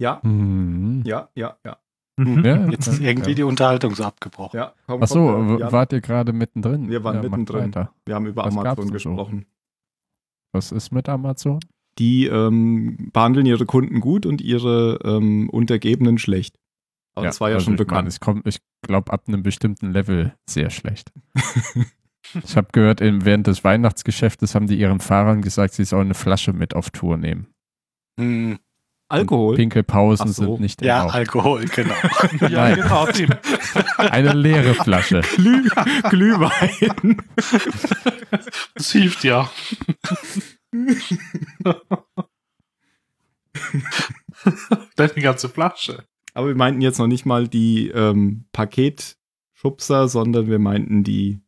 Ja, Hm. ja, ja, ja. Mhm. Ja, Jetzt ist irgendwie ja. die Unterhaltung so abgebrochen. ja komm, Achso, komm, w- ja, wart ihr gerade mittendrin? Wir waren mittendrin. weiter. Wir haben über Was Amazon denn so? gesprochen. Was ist mit Amazon? Die ähm, behandeln ihre Kunden gut und ihre ähm, Untergebenen schlecht. Aber das war ja also schon ich Meine, bekannt. es kommt, ich glaube, ab einem bestimmten Level sehr schlecht. ich habe gehört, während des Weihnachtsgeschäftes haben die ihren Fahrern gesagt, sie sollen eine Flasche mit auf Tour nehmen. Hm, Alkohol? Pinkelpausen so. sind nicht ja, erlaubt. Alkohol, genau. Ja, Nein. genau. Eine leere Flasche. Glüh Glühwein. Das hilft ja. Vielleicht eine ganze Flasche. Aber wir meinten jetzt noch nicht mal die ähm, Paketschubser, sondern wir meinten die,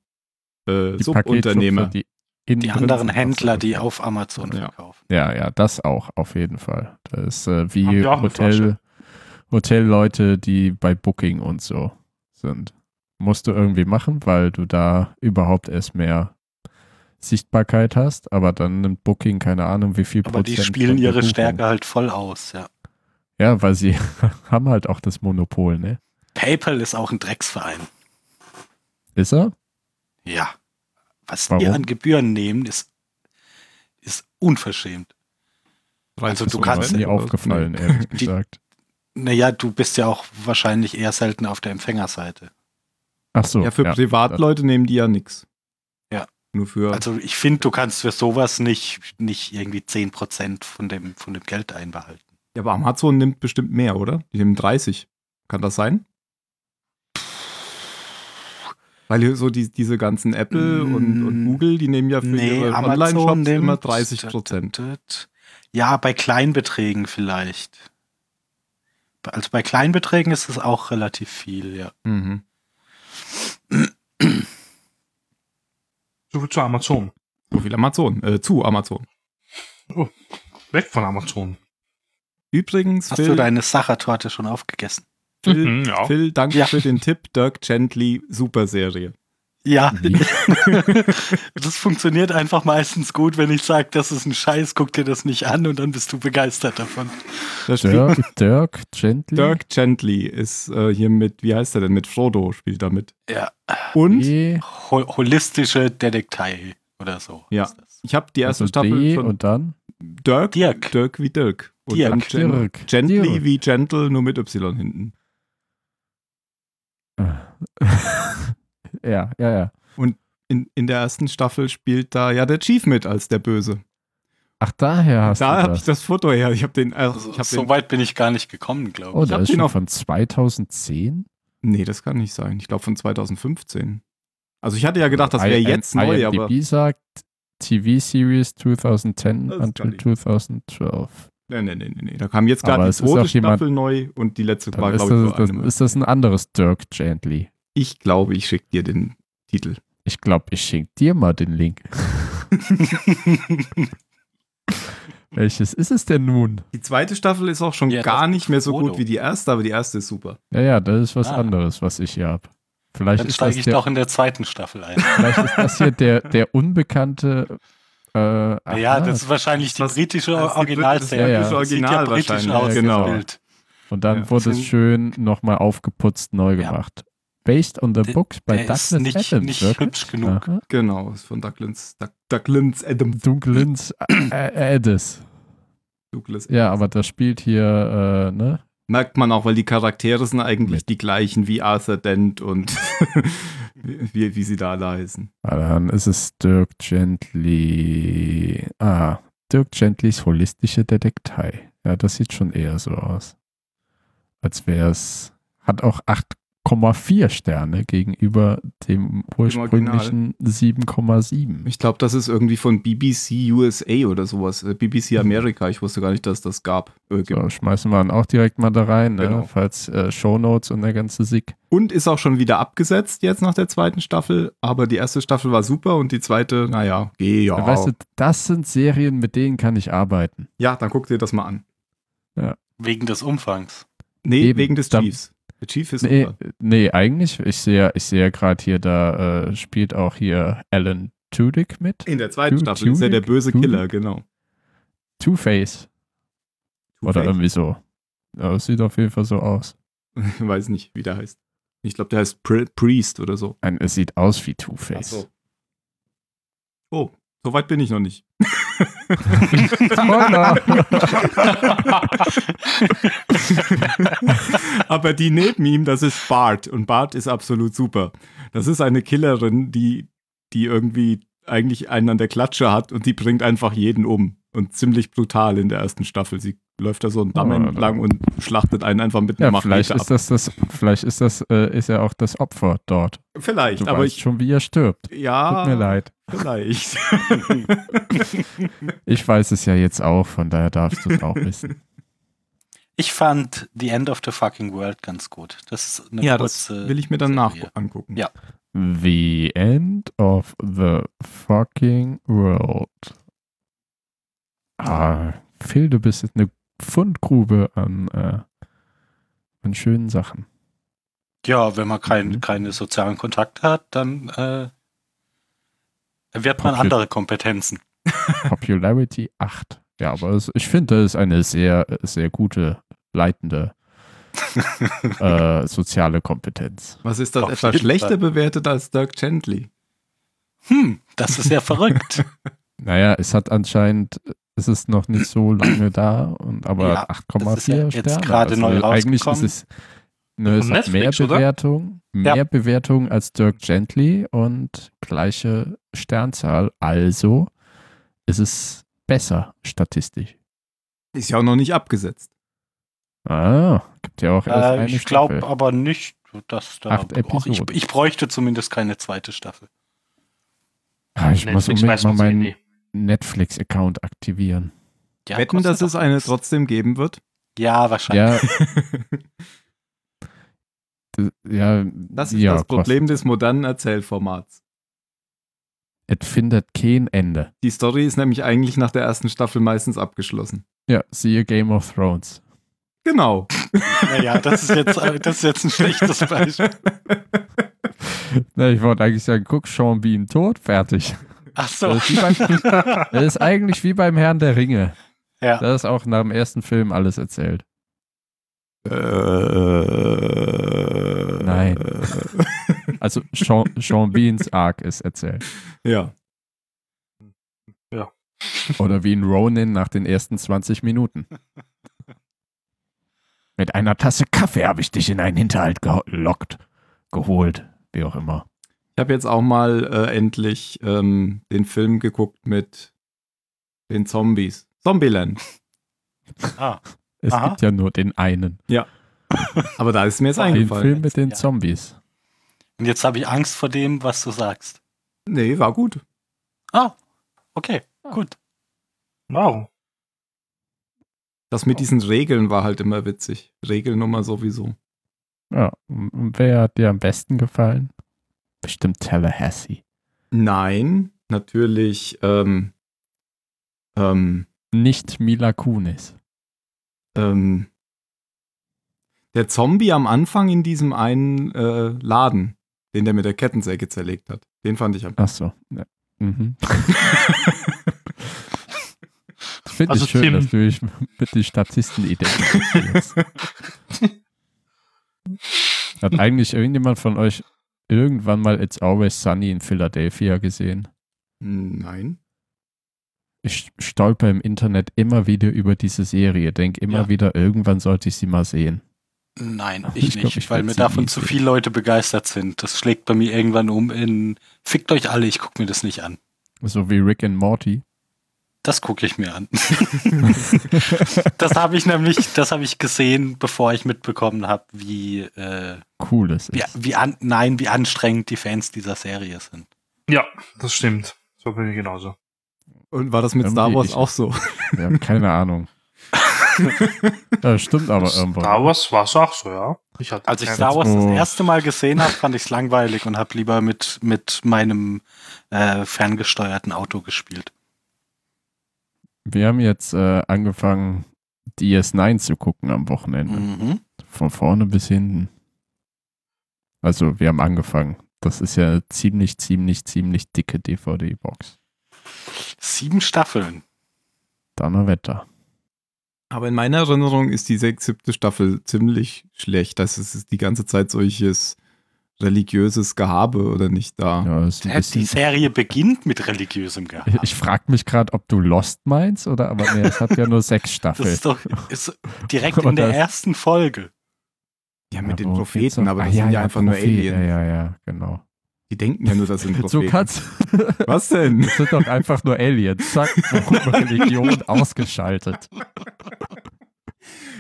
äh, Die Subunternehmer. Die, Die anderen. Händler, die auf Amazon Ja. verkaufen. Ja, ja, das auch, auf jeden Fall. Das ist äh, wie die Hotel? Hotelleute, die bei Booking und so sind. Musst du irgendwie machen, weil du da überhaupt erst mehr Sichtbarkeit hast, aber dann nimmt Booking keine Ahnung, wie viel Aber die Prozent spielen von der ihre Buchung. Stärke halt voll aus, ja. Ja, weil sie haben halt auch das Monopol, ne? PayPal ist auch ein Drecksverein. Ist er? Ja. Was Warum? die an Gebühren nehmen, ist, ist unverschämt. Also du Ist kannst- mir nie aufgefallen, ehrlich Die- gesagt. Naja, du bist ja auch wahrscheinlich eher selten auf der Empfängerseite. Ach so. Ja, für Privatleute nehmen die ja nix. Ja. Nur für. Also ich finde, du kannst für sowas nicht, nicht irgendwie 10% von dem, von dem Geld einbehalten. ja, aber Amazon nimmt bestimmt mehr, oder? Die nehmen 30. Kann das sein? Weil so die, diese ganzen Apple und, und Mm, Google, die nehmen ja für ihre Online-Shops immer 30 Prozent. Ja, bei Kleinbeträgen vielleicht. Also bei Kleinbeträgen ist es auch relativ viel, ja. Mhm. So viel zu Amazon. So viel Amazon, äh, zu Amazon. Weg von Amazon. Übrigens, Hast Phil, du deine Sachertorte schon aufgegessen? Phil, Mhm, ja. Phil, danke Ja. für den Tipp. Dirk Gently, super Serie. Ja, Wie? das funktioniert einfach meistens gut, wenn ich sage, das ist ein Scheiß, guck dir das nicht an und dann bist du begeistert davon. Dirk, Dirk Gently. Dirk Gently ist äh, hier mit, wie heißt er denn? Mit Frodo spielt er mit. Ja, Und D, ho holistische Detektei oder so. Ja. ich habe die erste also Staffel D von und dann Dirk. Dirk. Dirk wie Dirk. Und Dirk. Dirk. Gently Dirk. wie Gentle, nur mit Y hinten. ja, ja, ja. In, in der ersten Staffel spielt da ja der Chief mit als der Böse. Ach, daher hast da du habe das. ich das Foto her. Ich habe den, äh, Also, ich hab so den. weit bin ich gar nicht gekommen, glaube Oh, ich. da hab ist den schon auf- von 2010. Nee, das kann nicht sein. Ich glaube von 2015. Also ich hatte ja gedacht, das wäre jetzt neu, aber. IMDb sagt TV-Series 2010 Das kann until nicht. 2012. Nee, nee, nee, nee, nee. Da kam jetzt gerade die zweite auch jemand- Staffel neu und die letzte war, glaube ich, das, das, ist das ein anderes Dirk Gently. Ich glaube, ich schicke dir den Titel. Ich glaube, ich schicke dir mal den Link. Welches ist es denn nun? Die zweite Staffel ist auch schon Ja, gar nicht mehr so Frodo. gut wie die erste, aber die erste ist super. Ja, ja, das ist was Ah. anderes, was ich hier habe. Vielleicht Dann steige ich der, doch in der zweiten Staffel ein. vielleicht ist das hier der, der unbekannte. Äh, Ja, das ist wahrscheinlich die Das- britische das Originalserie. britische Das sieht Original ja britisch aus, ja, das genau. Bild. Und dann Ja. wurde es schön nochmal aufgeputzt neu Ja. gemacht. Based on the Der- books ist Douglas nicht- Adams. nicht wirklich? hübsch genug. Aha. Genau, ist von Douglas, Doug, Douglas Adams. Äh, Addis. Douglas Ja, Adams. aber das spielt hier, äh, ne? Merkt man auch, weil die Charaktere sind eigentlich die gleichen wie Arthur Dent und wie, wie sie da alle heißen. Ah, Dann ist es Dirk Gently. Ah, Dirk Gentlys holistische Detektei. Ja, das sieht schon eher so aus. Als wäre es. Hat auch 8,4 Sterne gegenüber dem ursprünglichen 7,7. Ich glaube, das ist irgendwie von BBC USA oder sowas. äh, BBC America. Ich wusste gar nicht, dass das gab. Äh. So, schmeißen wir dann auch direkt mal da rein, ne? Genau. falls äh, Shownotes und der ganze Sick. Und ist auch schon wieder abgesetzt jetzt nach der zweiten Staffel. Aber die erste Staffel war super und die zweite, naja, geh ja. Weißt du, das sind Serien, mit denen kann ich arbeiten. ja, dann guck dir das mal an. Wegen des Umfangs. Nee, Eben, wegen des Chiefs. Der Chief ist Nee, super. nee, eigentlich, ich sehe ich sehe gerade hier, da äh, spielt auch hier Alan Tudyk mit. In der zweiten Tu- Staffel ist er der Tudyk? böse Tudyk? Killer, genau. Two-Face. Oder Two-Face? irgendwie so. Ja, das sieht auf jeden Fall so aus. Weiß nicht, wie der heißt. Ich glaube, der heißt Pri Priest oder so. Es sieht aus wie Two-Face. so. Oh, so weit bin ich noch nicht. Spoiler! Aber die neben ihm, das ist Bart. Und Bart ist absolut super. Das ist eine Killerin, die, die irgendwie eigentlich einen an der Klatsche hat und die bringt einfach jeden um. Und ziemlich brutal in der ersten Staffel. Sie läuft da so einen Damm Oh, entlang und schlachtet einen einfach mit ja, einer vielleicht Machete ist das das, vielleicht ist das, äh, ist er auch das Opfer dort. Vielleicht, Du aber weißt ich. schon, wie er stirbt. Ja, Tut mir leid. vielleicht. Ich weiß es ja jetzt auch, von daher darfst du es auch wissen. Ich fand The End of the Fucking World ganz gut. Das ist eine ja, das kurze. will ich mir dann nach angucken. Ja. The End of the Fucking World. Ah, Phil, du bist jetzt eine Fundgrube an, äh, an schönen Sachen. Ja, wenn man kein, Mhm. keine sozialen Kontakte hat, dann äh, erwirbt man Popul- andere Kompetenzen. Popularity 8. Ja, aber es, ich finde, das ist eine sehr, sehr gute, leitende äh, soziale Kompetenz. Was ist das Auf etwas schlechter Fall. bewertet als Dirk Gently? Hm, das ist ja verrückt. Naja, es hat anscheinend, es ist noch nicht so lange da, und, aber Ja, das ist ja 8,4 jetzt Sterne. gerade neu eigentlich ist es, ne, es hat mehr Netflix, oder? Bewertung, mehr Ja. Bewertung als Dirk Gently und gleiche Sternzahl. Also ist es besser statistisch. Ist ja auch noch nicht abgesetzt. Ah, gibt ja auch erst äh, eine ich glaube Staffel. aber nicht, dass da. Acht ich, ich bräuchte zumindest keine zweite Staffel. Ah, ich muss Netflix unbedingt weiß mal meinen. Netflix-Account aktivieren. Ja, Wetten, dass es eine nichts. trotzdem geben wird? Ja, wahrscheinlich. Ja, ja, Das ist ja, das Problem kostet. des modernen Erzählformats. Es findet kein Ende. Die Story ist nämlich eigentlich nach der ersten Staffel meistens abgeschlossen. Ja, siehe Game of Thrones. Genau. Naja, das ist jetzt, äh, das ist jetzt ein schlechtes Beispiel. Na, ich wollte eigentlich sagen, guck, Sean Bean tot, fertig. Ach so. Das ist, beim, das ist eigentlich wie beim Herrn der Ringe. Ja. Da ist auch nach dem ersten Film alles erzählt. Äh, Nein. Also Sean, Sean Beans Arc ist erzählt. Ja. Oder wie in Ronin nach den ersten 20 Minuten. Mit einer Tasse Kaffee habe ich dich in einen Hinterhalt gelockt, geholt, wie auch immer. Ich habe jetzt auch mal äh, endlich ähm, den Film geguckt mit den Zombies. Zombieland. Ah, Es Aha. gibt ja nur den einen. Aber da ist mir jetzt Den Den eingefallen. Film mit den Ja. Zombies. und jetzt habe ich Angst vor dem, was du sagst. Nee, war gut. Ah, okay, gut. Wow. Das mit diesen Regeln war halt immer witzig. Regelnummer sowieso. Ja, und wer hat dir am besten gefallen? Bestimmt Tallahassee. Nein, natürlich ähm, ähm, Nicht Mila Kunis. ähm, der Zombie am Anfang in diesem einen äh, Laden. Den, der mit der Kettensäge zerlegt hat. Den fand ich am Ach so. Ja. Mhm. Finde Also ich schön, Tim- dass du dich mit den Statisten identifizierst. Hat eigentlich irgendjemand von euch irgendwann mal It's Always Sunny in Philadelphia gesehen? Nein. Ich stolper im Internet immer wieder über diese Serie, denke immer Ja. wieder, irgendwann sollte ich sie mal sehen. Nein, Ich ich glaub, nicht, ich weil mir davon zu viele Leute begeistert sind. Das schlägt bei mir irgendwann um in Fickt euch alle, ich gucke mir das nicht an. So wie Rick and Morty. Das gucke ich mir an. das habe ich nämlich, das habe ich gesehen, bevor ich mitbekommen habe, wie, äh, Cool ist wie, es. wie an, nein, wie anstrengend die Fans dieser Serie sind. Ja, das stimmt. So bin ich genauso. Und war das mit Irgendwie Star Wars ich- auch so? Ja, keine Ahnung. ja, stimmt aber irgendwo. Star Wars war es auch so, ja. Ich hatte Als ich Star Wars das Oh. erste Mal gesehen habe, fand ich es langweilig und habe lieber mit, mit meinem äh, ferngesteuerten Auto gespielt. Wir haben jetzt äh, angefangen, DS9 zu gucken am Wochenende. Mhm. Von vorne bis hinten. Also, wir haben angefangen. Das ist ja eine ziemlich, ziemlich, ziemlich dicke DVD-Box. Sieben Staffeln. Donnerwetter. Aber in meiner Erinnerung ist die sechs, siebte Staffel ziemlich schlecht. Das ist die ganze Zeit solches religiöses Gehabe oder nicht da. Ja, Die Serie beginnt mit religiösem Gehabe. ich ich frage mich gerade, ob du Lost meinst oder, aber nee, es hat ja nur sechs Das Staffeln. ist doch ist direkt in der das- ersten Folge. Ja, mit den worum geht's Propheten, aber Ah, das sind ja einfach nur Prophet. Aliens. Ja, ja, ja, genau. Die denken ja nur, das sind So Propheten. kannst Was denn? Das sind doch einfach nur Aliens. Zack, Religion ausgeschaltet.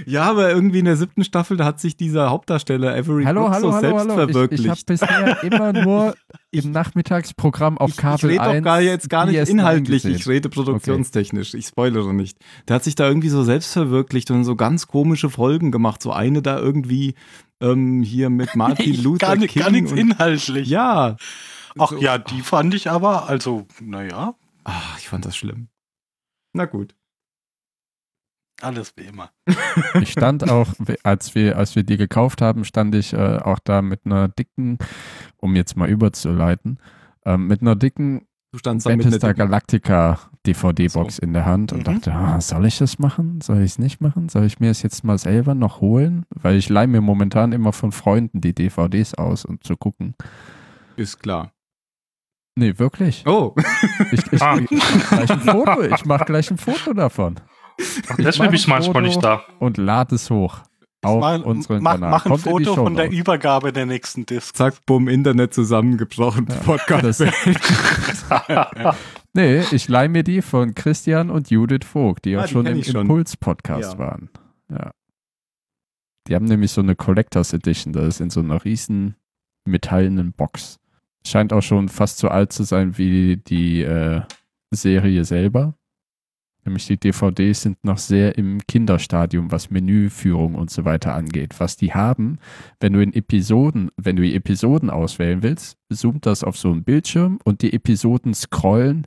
Ja, aber irgendwie in der siebten Staffel, da hat sich dieser Hauptdarsteller Avery Hallo, Brooks hallo, so hallo, selbst hallo. Ich, ich verwirklicht. habe bisher immer nur im Nachmittagsprogramm auf ich, Kabel ich rede 1 doch gar jetzt gar nicht DS9 inhaltlich, ich rede produktionstechnisch. Ich spoilere nicht. Der hat sich da irgendwie so selbst verwirklicht und so ganz komische Folgen gemacht. So eine da irgendwie ähm, hier mit Martin Luther gar, nicht- King. gar nichts und, inhaltlich. ja. Ach So- ja, die fand ich aber, also, naja, Ach, ich fand das schlimm. Na gut. Alles wie immer. Ich stand auch, als wir, als wir die gekauft haben, stand ich äh, auch da mit einer dicken, um jetzt mal überzuleiten, ähm, mit einer dicken Du standst da mit Battlestar einer Galactica DVD-Box in der Hand und Mhm. dachte, ah, soll ich das machen? Soll ich es nicht machen? Soll ich mir es jetzt mal selber noch holen? Weil ich leihe mir momentan immer von Freunden die DVDs aus, um zu gucken. Ist klar. Nee, wirklich. Oh, Ich, ich, Ah. ich. Ich mache gleich ein Foto davon. Ach, Ich deswegen du ein manchmal nicht da. Und lade es hoch. Auf mach, unseren mach, Kanal. mach ein Kommt Foto von der. Übergabe der nächsten Disc. zack, bumm, Internet zusammengebrochen. Ja. Podcast. Das- Nee, ich leihe mir die von Christian und Judith Vogt, die Ah, auch die schon im ich. Impuls-Podcast Ja. waren. Ja. Die haben nämlich so eine Collectors Edition, das ist in so einer riesen metallenen Box. Scheint auch schon fast so alt zu sein wie die äh, Serie selber. Nämlich die DVDs sind noch sehr im Kinderstadium, was Menüführung und so weiter angeht. Was die haben, wenn du in Episoden, wenn du die Episoden auswählen willst, zoomt das auf so einen Bildschirm und die Episoden scrollen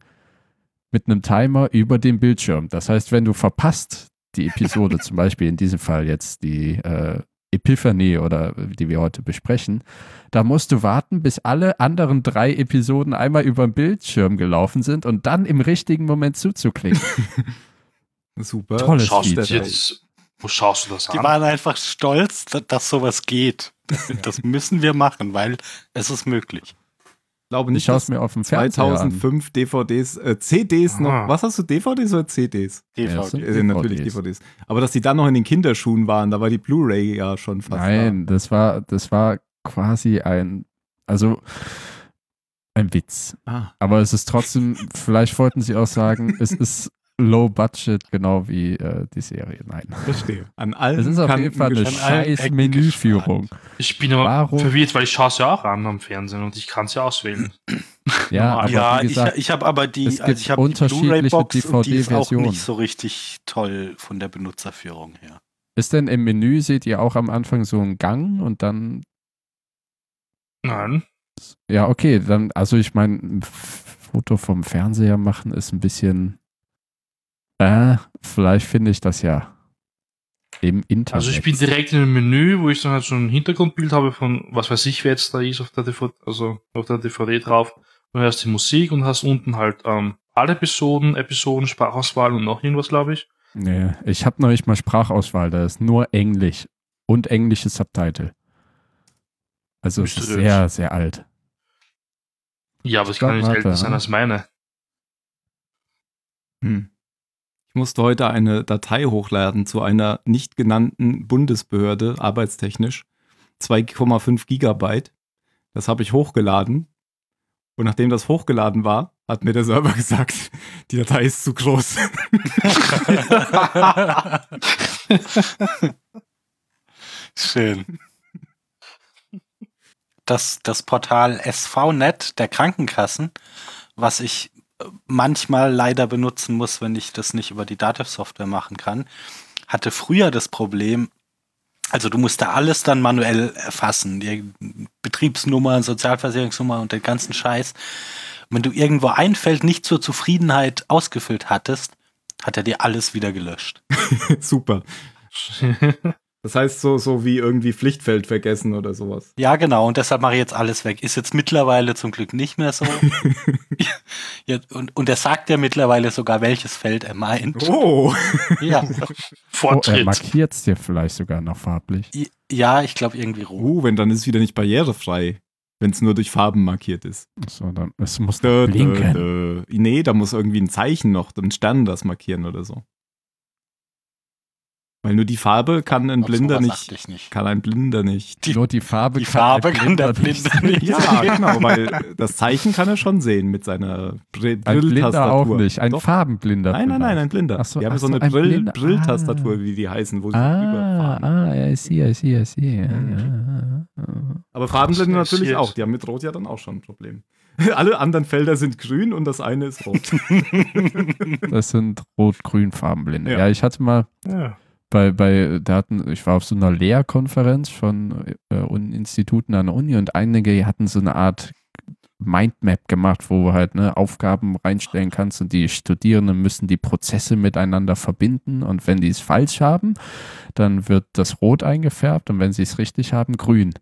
mit einem Timer über den Bildschirm. Das heißt, wenn du verpasst die Episode, zum Beispiel in diesem Fall jetzt die äh, Epiphanie oder die wir heute besprechen, da musst du warten, bis alle anderen drei Episoden einmal über den Bildschirm gelaufen sind und dann im richtigen Moment zuzuklicken. Super. Tolles Schaust du das Feature. jetzt, wo schaust du das Die an? waren einfach stolz, da- dass sowas geht. Das müssen wir machen, weil es ist möglich. Ich glaube Ich nicht, dass mir auf dem Fernseher an. 2005 DVDs, äh, CDs noch. Ah. Was hast du, DVDs oder CDs? Ja, es sind DVD. Äh, natürlich DVDs. DVDs. Aber dass die dann noch in den Kinderschuhen waren, da war die Blu-ray ja schon fast Nein, das war, das war quasi ein, also ein Witz. da. Ah, Aber es ist trotzdem, vielleicht wollten sie auch sagen, es ist low budget, genau wie äh, die Serie. Nein. verstehe. An allen Es ist auf jeden Fall eine scheiß Menüführung. Ich bin aber Warum? verwirrt, weil ich schaue es ja auch an am Fernsehen und ich kann es ja auswählen. Ja, aber ja, wie ich, gesagt, ich habe aber die, es also gibt ich habe die unterschiedliche Blu-ray-Box und die ist auch DVD-Versionen. nicht so richtig toll von der Benutzerführung her. ist denn im Menü, seht ihr auch am Anfang so einen Gang und dann, Nein. ja, okay, dann, also ich meine, Foto vom Fernseher machen ist ein bisschen, äh, vielleicht finde ich das ja. im Internet. Also ich bin direkt in einem Menü, wo ich dann halt so ein Hintergrundbild habe von was weiß ich, wer jetzt da ist auf der DVD, also auf der DVD drauf. Du hörst die Musik und hast unten halt ähm, alle Episoden, Episoden, Sprachauswahl und noch irgendwas, glaube ich. Nee, ich habe noch nicht mal Sprachauswahl, da ist nur Englisch und englische Subtitle. Also es ist sehr, sehr alt. Ja, aber es Stopp, kann nicht älter sein als meine. Hm. Musste heute eine Datei hochladen zu einer nicht genannten Bundesbehörde, arbeitstechnisch. 2,5 Gigabyte. Das habe ich hochgeladen. Und nachdem das hochgeladen war, hat mir der Server gesagt, die Datei ist zu groß. Schön. Das, das Portal SVNet der Krankenkassen, was ich manchmal leider benutzen muss, wenn ich das nicht über die Dativ-Software machen kann, hatte früher das Problem, also du musst da alles dann manuell erfassen, die Betriebsnummer, Sozialversicherungsnummer und den ganzen Scheiß. Und wenn du irgendwo ein Feld nicht zur Zufriedenheit ausgefüllt hattest, hat er dir alles wieder gelöscht. Super. Das heißt so, so wie irgendwie Pflichtfeld vergessen oder sowas. Ja, genau. Und deshalb mache ich jetzt alles weg. Ist jetzt mittlerweile zum Glück nicht mehr so. ja, und, und er sagt ja mittlerweile sogar, welches Feld er meint. Oh, Ja. Oh, er Fortschritt. markiert es dir vielleicht sogar noch farblich. Ja, ich glaube irgendwie rot. oh wenn dann ist es wieder nicht barrierefrei, wenn es nur durch Farben markiert ist. So, dann, es muss Dö, blinken. dö, dö. Nee, da muss irgendwie ein Zeichen noch, ein Stern das markieren oder so. Weil nur die Farbe kann ein Blinder nicht. nicht. Kann ein Blinder nicht. Die- Nur die Farbe Die kann Farbe ein kann der Blinder Blinde nicht. Ja, genau, weil das Zeichen kann er schon sehen mit seiner Brill Ein Blinder auch Brilltastatur. nicht, ein Doch. Farbenblinder. Nein, nein, nein, ein Blinder. Ach so, die haben ach so so, eine ein Brill. Brilltastatur, Ah. wie die heißen, wo sie Ah, überfahren. ah, I see, I see, I see. Ja, ja, ja. Aber Farbenblinde Das ist natürlich auch. Die haben mit Rot ja dann auch schon ein Problem. Alle anderen Felder sind grün und das eine ist rot. Das sind rot-grün Farbenblinde. Ja. Ja. ich hatte mal Ja. Bei, bei, hatten, ich war auf so einer Lehrkonferenz von äh, Instituten an der Uni und einige hatten so eine Art Mindmap gemacht, wo du halt ne, Aufgaben reinstellen kannst und die Studierenden müssen die Prozesse miteinander verbinden und wenn die es falsch haben, dann wird das rot eingefärbt und wenn sie es richtig haben, grün.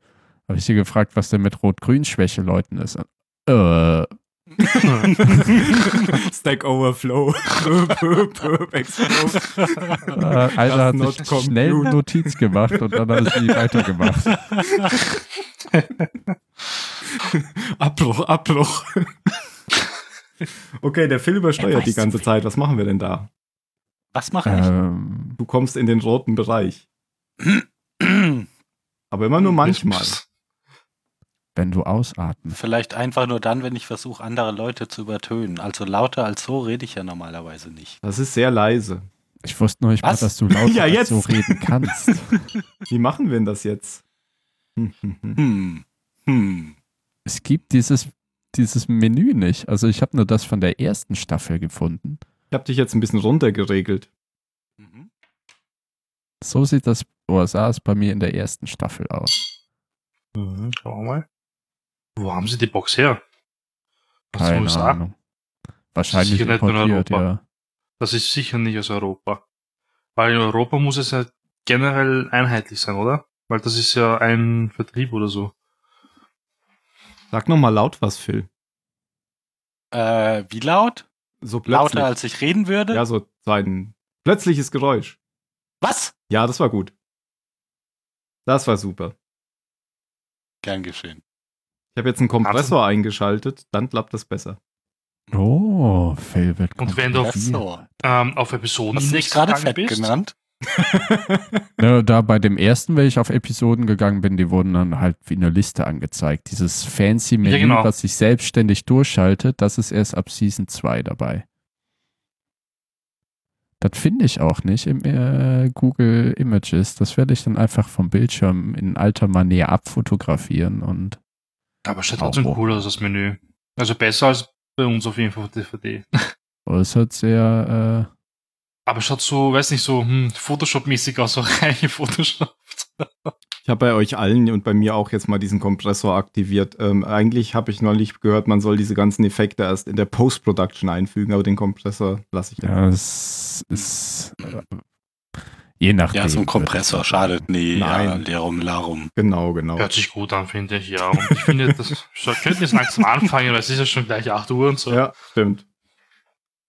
Habe ich sie gefragt, was denn mit Rot-Grün-Schwäche Leuten ist. Äh, Stack Overflow. Äh, einer hat sich schnell compute. Notiz gemacht und dann hat er sie weitergemacht. Abbruch, Abbruch. okay, der Phil Er übersteuert die ganze. Zeit. Was machen wir denn da? Was mache ich? Ähm, Du kommst in den roten Bereich. Aber immer nur manchmal. Wenn du ausatmest. Vielleicht einfach nur dann, wenn ich versuche, andere Leute zu übertönen. Also lauter als so rede ich ja normalerweise nicht. Das ist sehr leise. Ich wusste noch nicht mal, Was? dass du lauter Ja, als so reden kannst. Wie machen wir denn das jetzt? Hm, hm, hm. Hm. Hm. es gibt dieses, dieses Menü nicht. Also ich habe nur das von der ersten Staffel gefunden. Ich habe dich jetzt ein bisschen runtergeregelt. Mhm. So sieht das, oder sah es bei mir in der ersten Staffel aus. Mhm, schauen wir mal. Wo haben sie die Box her? Aus den Keine USA? Ahnung. Wahrscheinlich sicher nicht in Europa. ja. Das ist sicher nicht aus Europa. Weil in Europa muss es ja generell einheitlich sein, oder? Weil das ist ja ein Vertrieb oder so. Sag noch mal laut was, Phil. Äh, wie laut? So plötzlich. Lauter als ich reden würde? Ja, so so ein plötzliches Geräusch. Was? Ja, das war gut. Das war super. Gern geschehen. Ich habe jetzt einen Kompressor eingeschaltet, dann klappt das besser. Oh, wird Und wenn du-. So. Ähm, auf Episoden Hast du mich gerade fett genannt? Ja, da bei dem ersten, wenn ich auf Episoden gegangen bin, die wurden dann halt wie eine Liste angezeigt. Dieses fancy Menü, genau. was sich selbstständig durchschaltet, das ist erst ab Season 2 dabei. Das finde ich auch nicht im äh, Google Images. Das werde ich dann einfach vom Bildschirm in alter Manier abfotografieren und Aber schaut trotzdem cool aus, das Menü. Also besser als bei uns auf jeden Fall auf DVD. oh, es hat sehr, äh, Aber schaut so, weiß nicht, so hm, Photoshop-mäßig aus, so rein Photoshop. Ich habe bei euch allen und bei mir auch jetzt mal diesen Kompressor aktiviert. Ähm, eigentlich habe ich neulich gehört, man soll diese ganzen Effekte erst in der Post-Production einfügen, aber den Kompressor lasse ich dann. ja, es ist, äh, Je nachdem. Ja, so ein Kompressor schadet nie. Ja, Nein. Lerum Larum. Genau, genau. Hört sich gut an, finde ich, ja. Und ich finde, das könnten jetzt langsam anfangen, weil es ist ja schon gleich 8 Uhr und so. Ja, stimmt.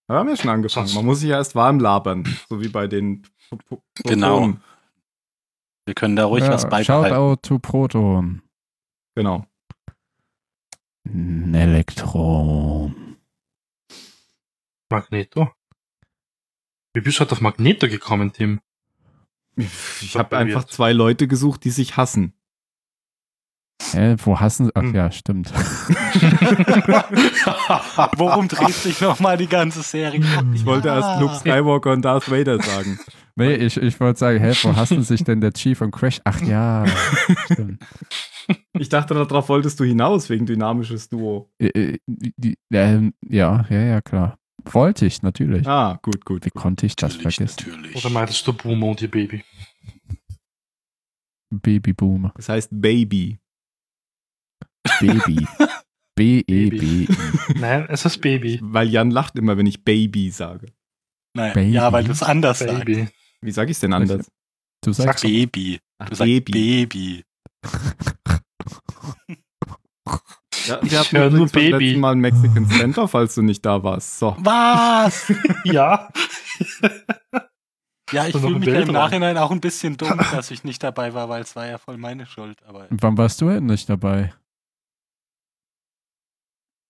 Wir haben ja schon angefangen. Sonst- Man muss sich ja erst warm labern, so wie bei den P- P- Genau. Protonen. Wir können da ruhig Ja, was shout beibehalten. out to Proton. Genau. Ein Elektron. Magneto. Wie bist du heute auf Magneto gekommen, Tim? Ich habe einfach zwei Leute gesucht, die sich hassen. Hä, wo hassen Ach Hm. ja, stimmt. Worum dreht sich nochmal die ganze Serie? Ich wollte erst Luke Skywalker und Darth Vader sagen. Nee, ich, ich wollte sagen, hä, wo hassen sich denn der Chief und Crash? Ach ja, stimmt. Ich dachte, darauf wolltest du hinaus, wegen dynamisches Duo. Äh, äh, die- ähm, ja, ja, ja, klar. Wollte ich, natürlich. Ah, gut, gut. Wie konnte ich das Natürlich, vergessen? natürlich. Oder meintest du Boomer und ihr Baby? Babyboomer. Das heißt Baby. Baby. B-E-B. Nein, es ist Baby. Weil Jan lacht immer, wenn ich Baby sage. Nein, Baby. ja, weil du es anders sagst. Baby. Wie sage ich es denn anders? Du sagst Baby. Ach, Du sagst Baby. Ja, Ich wir hatten hör nur Baby. letzten Mal einen Mexican Center, falls du nicht da warst. So. Was? Ja. Ja, ich fühle ein mich ja Bild im. Nachhinein auch ein bisschen dumm, dass ich nicht dabei war, weil es war ja voll meine Schuld. Aber Wann warst du denn nicht dabei?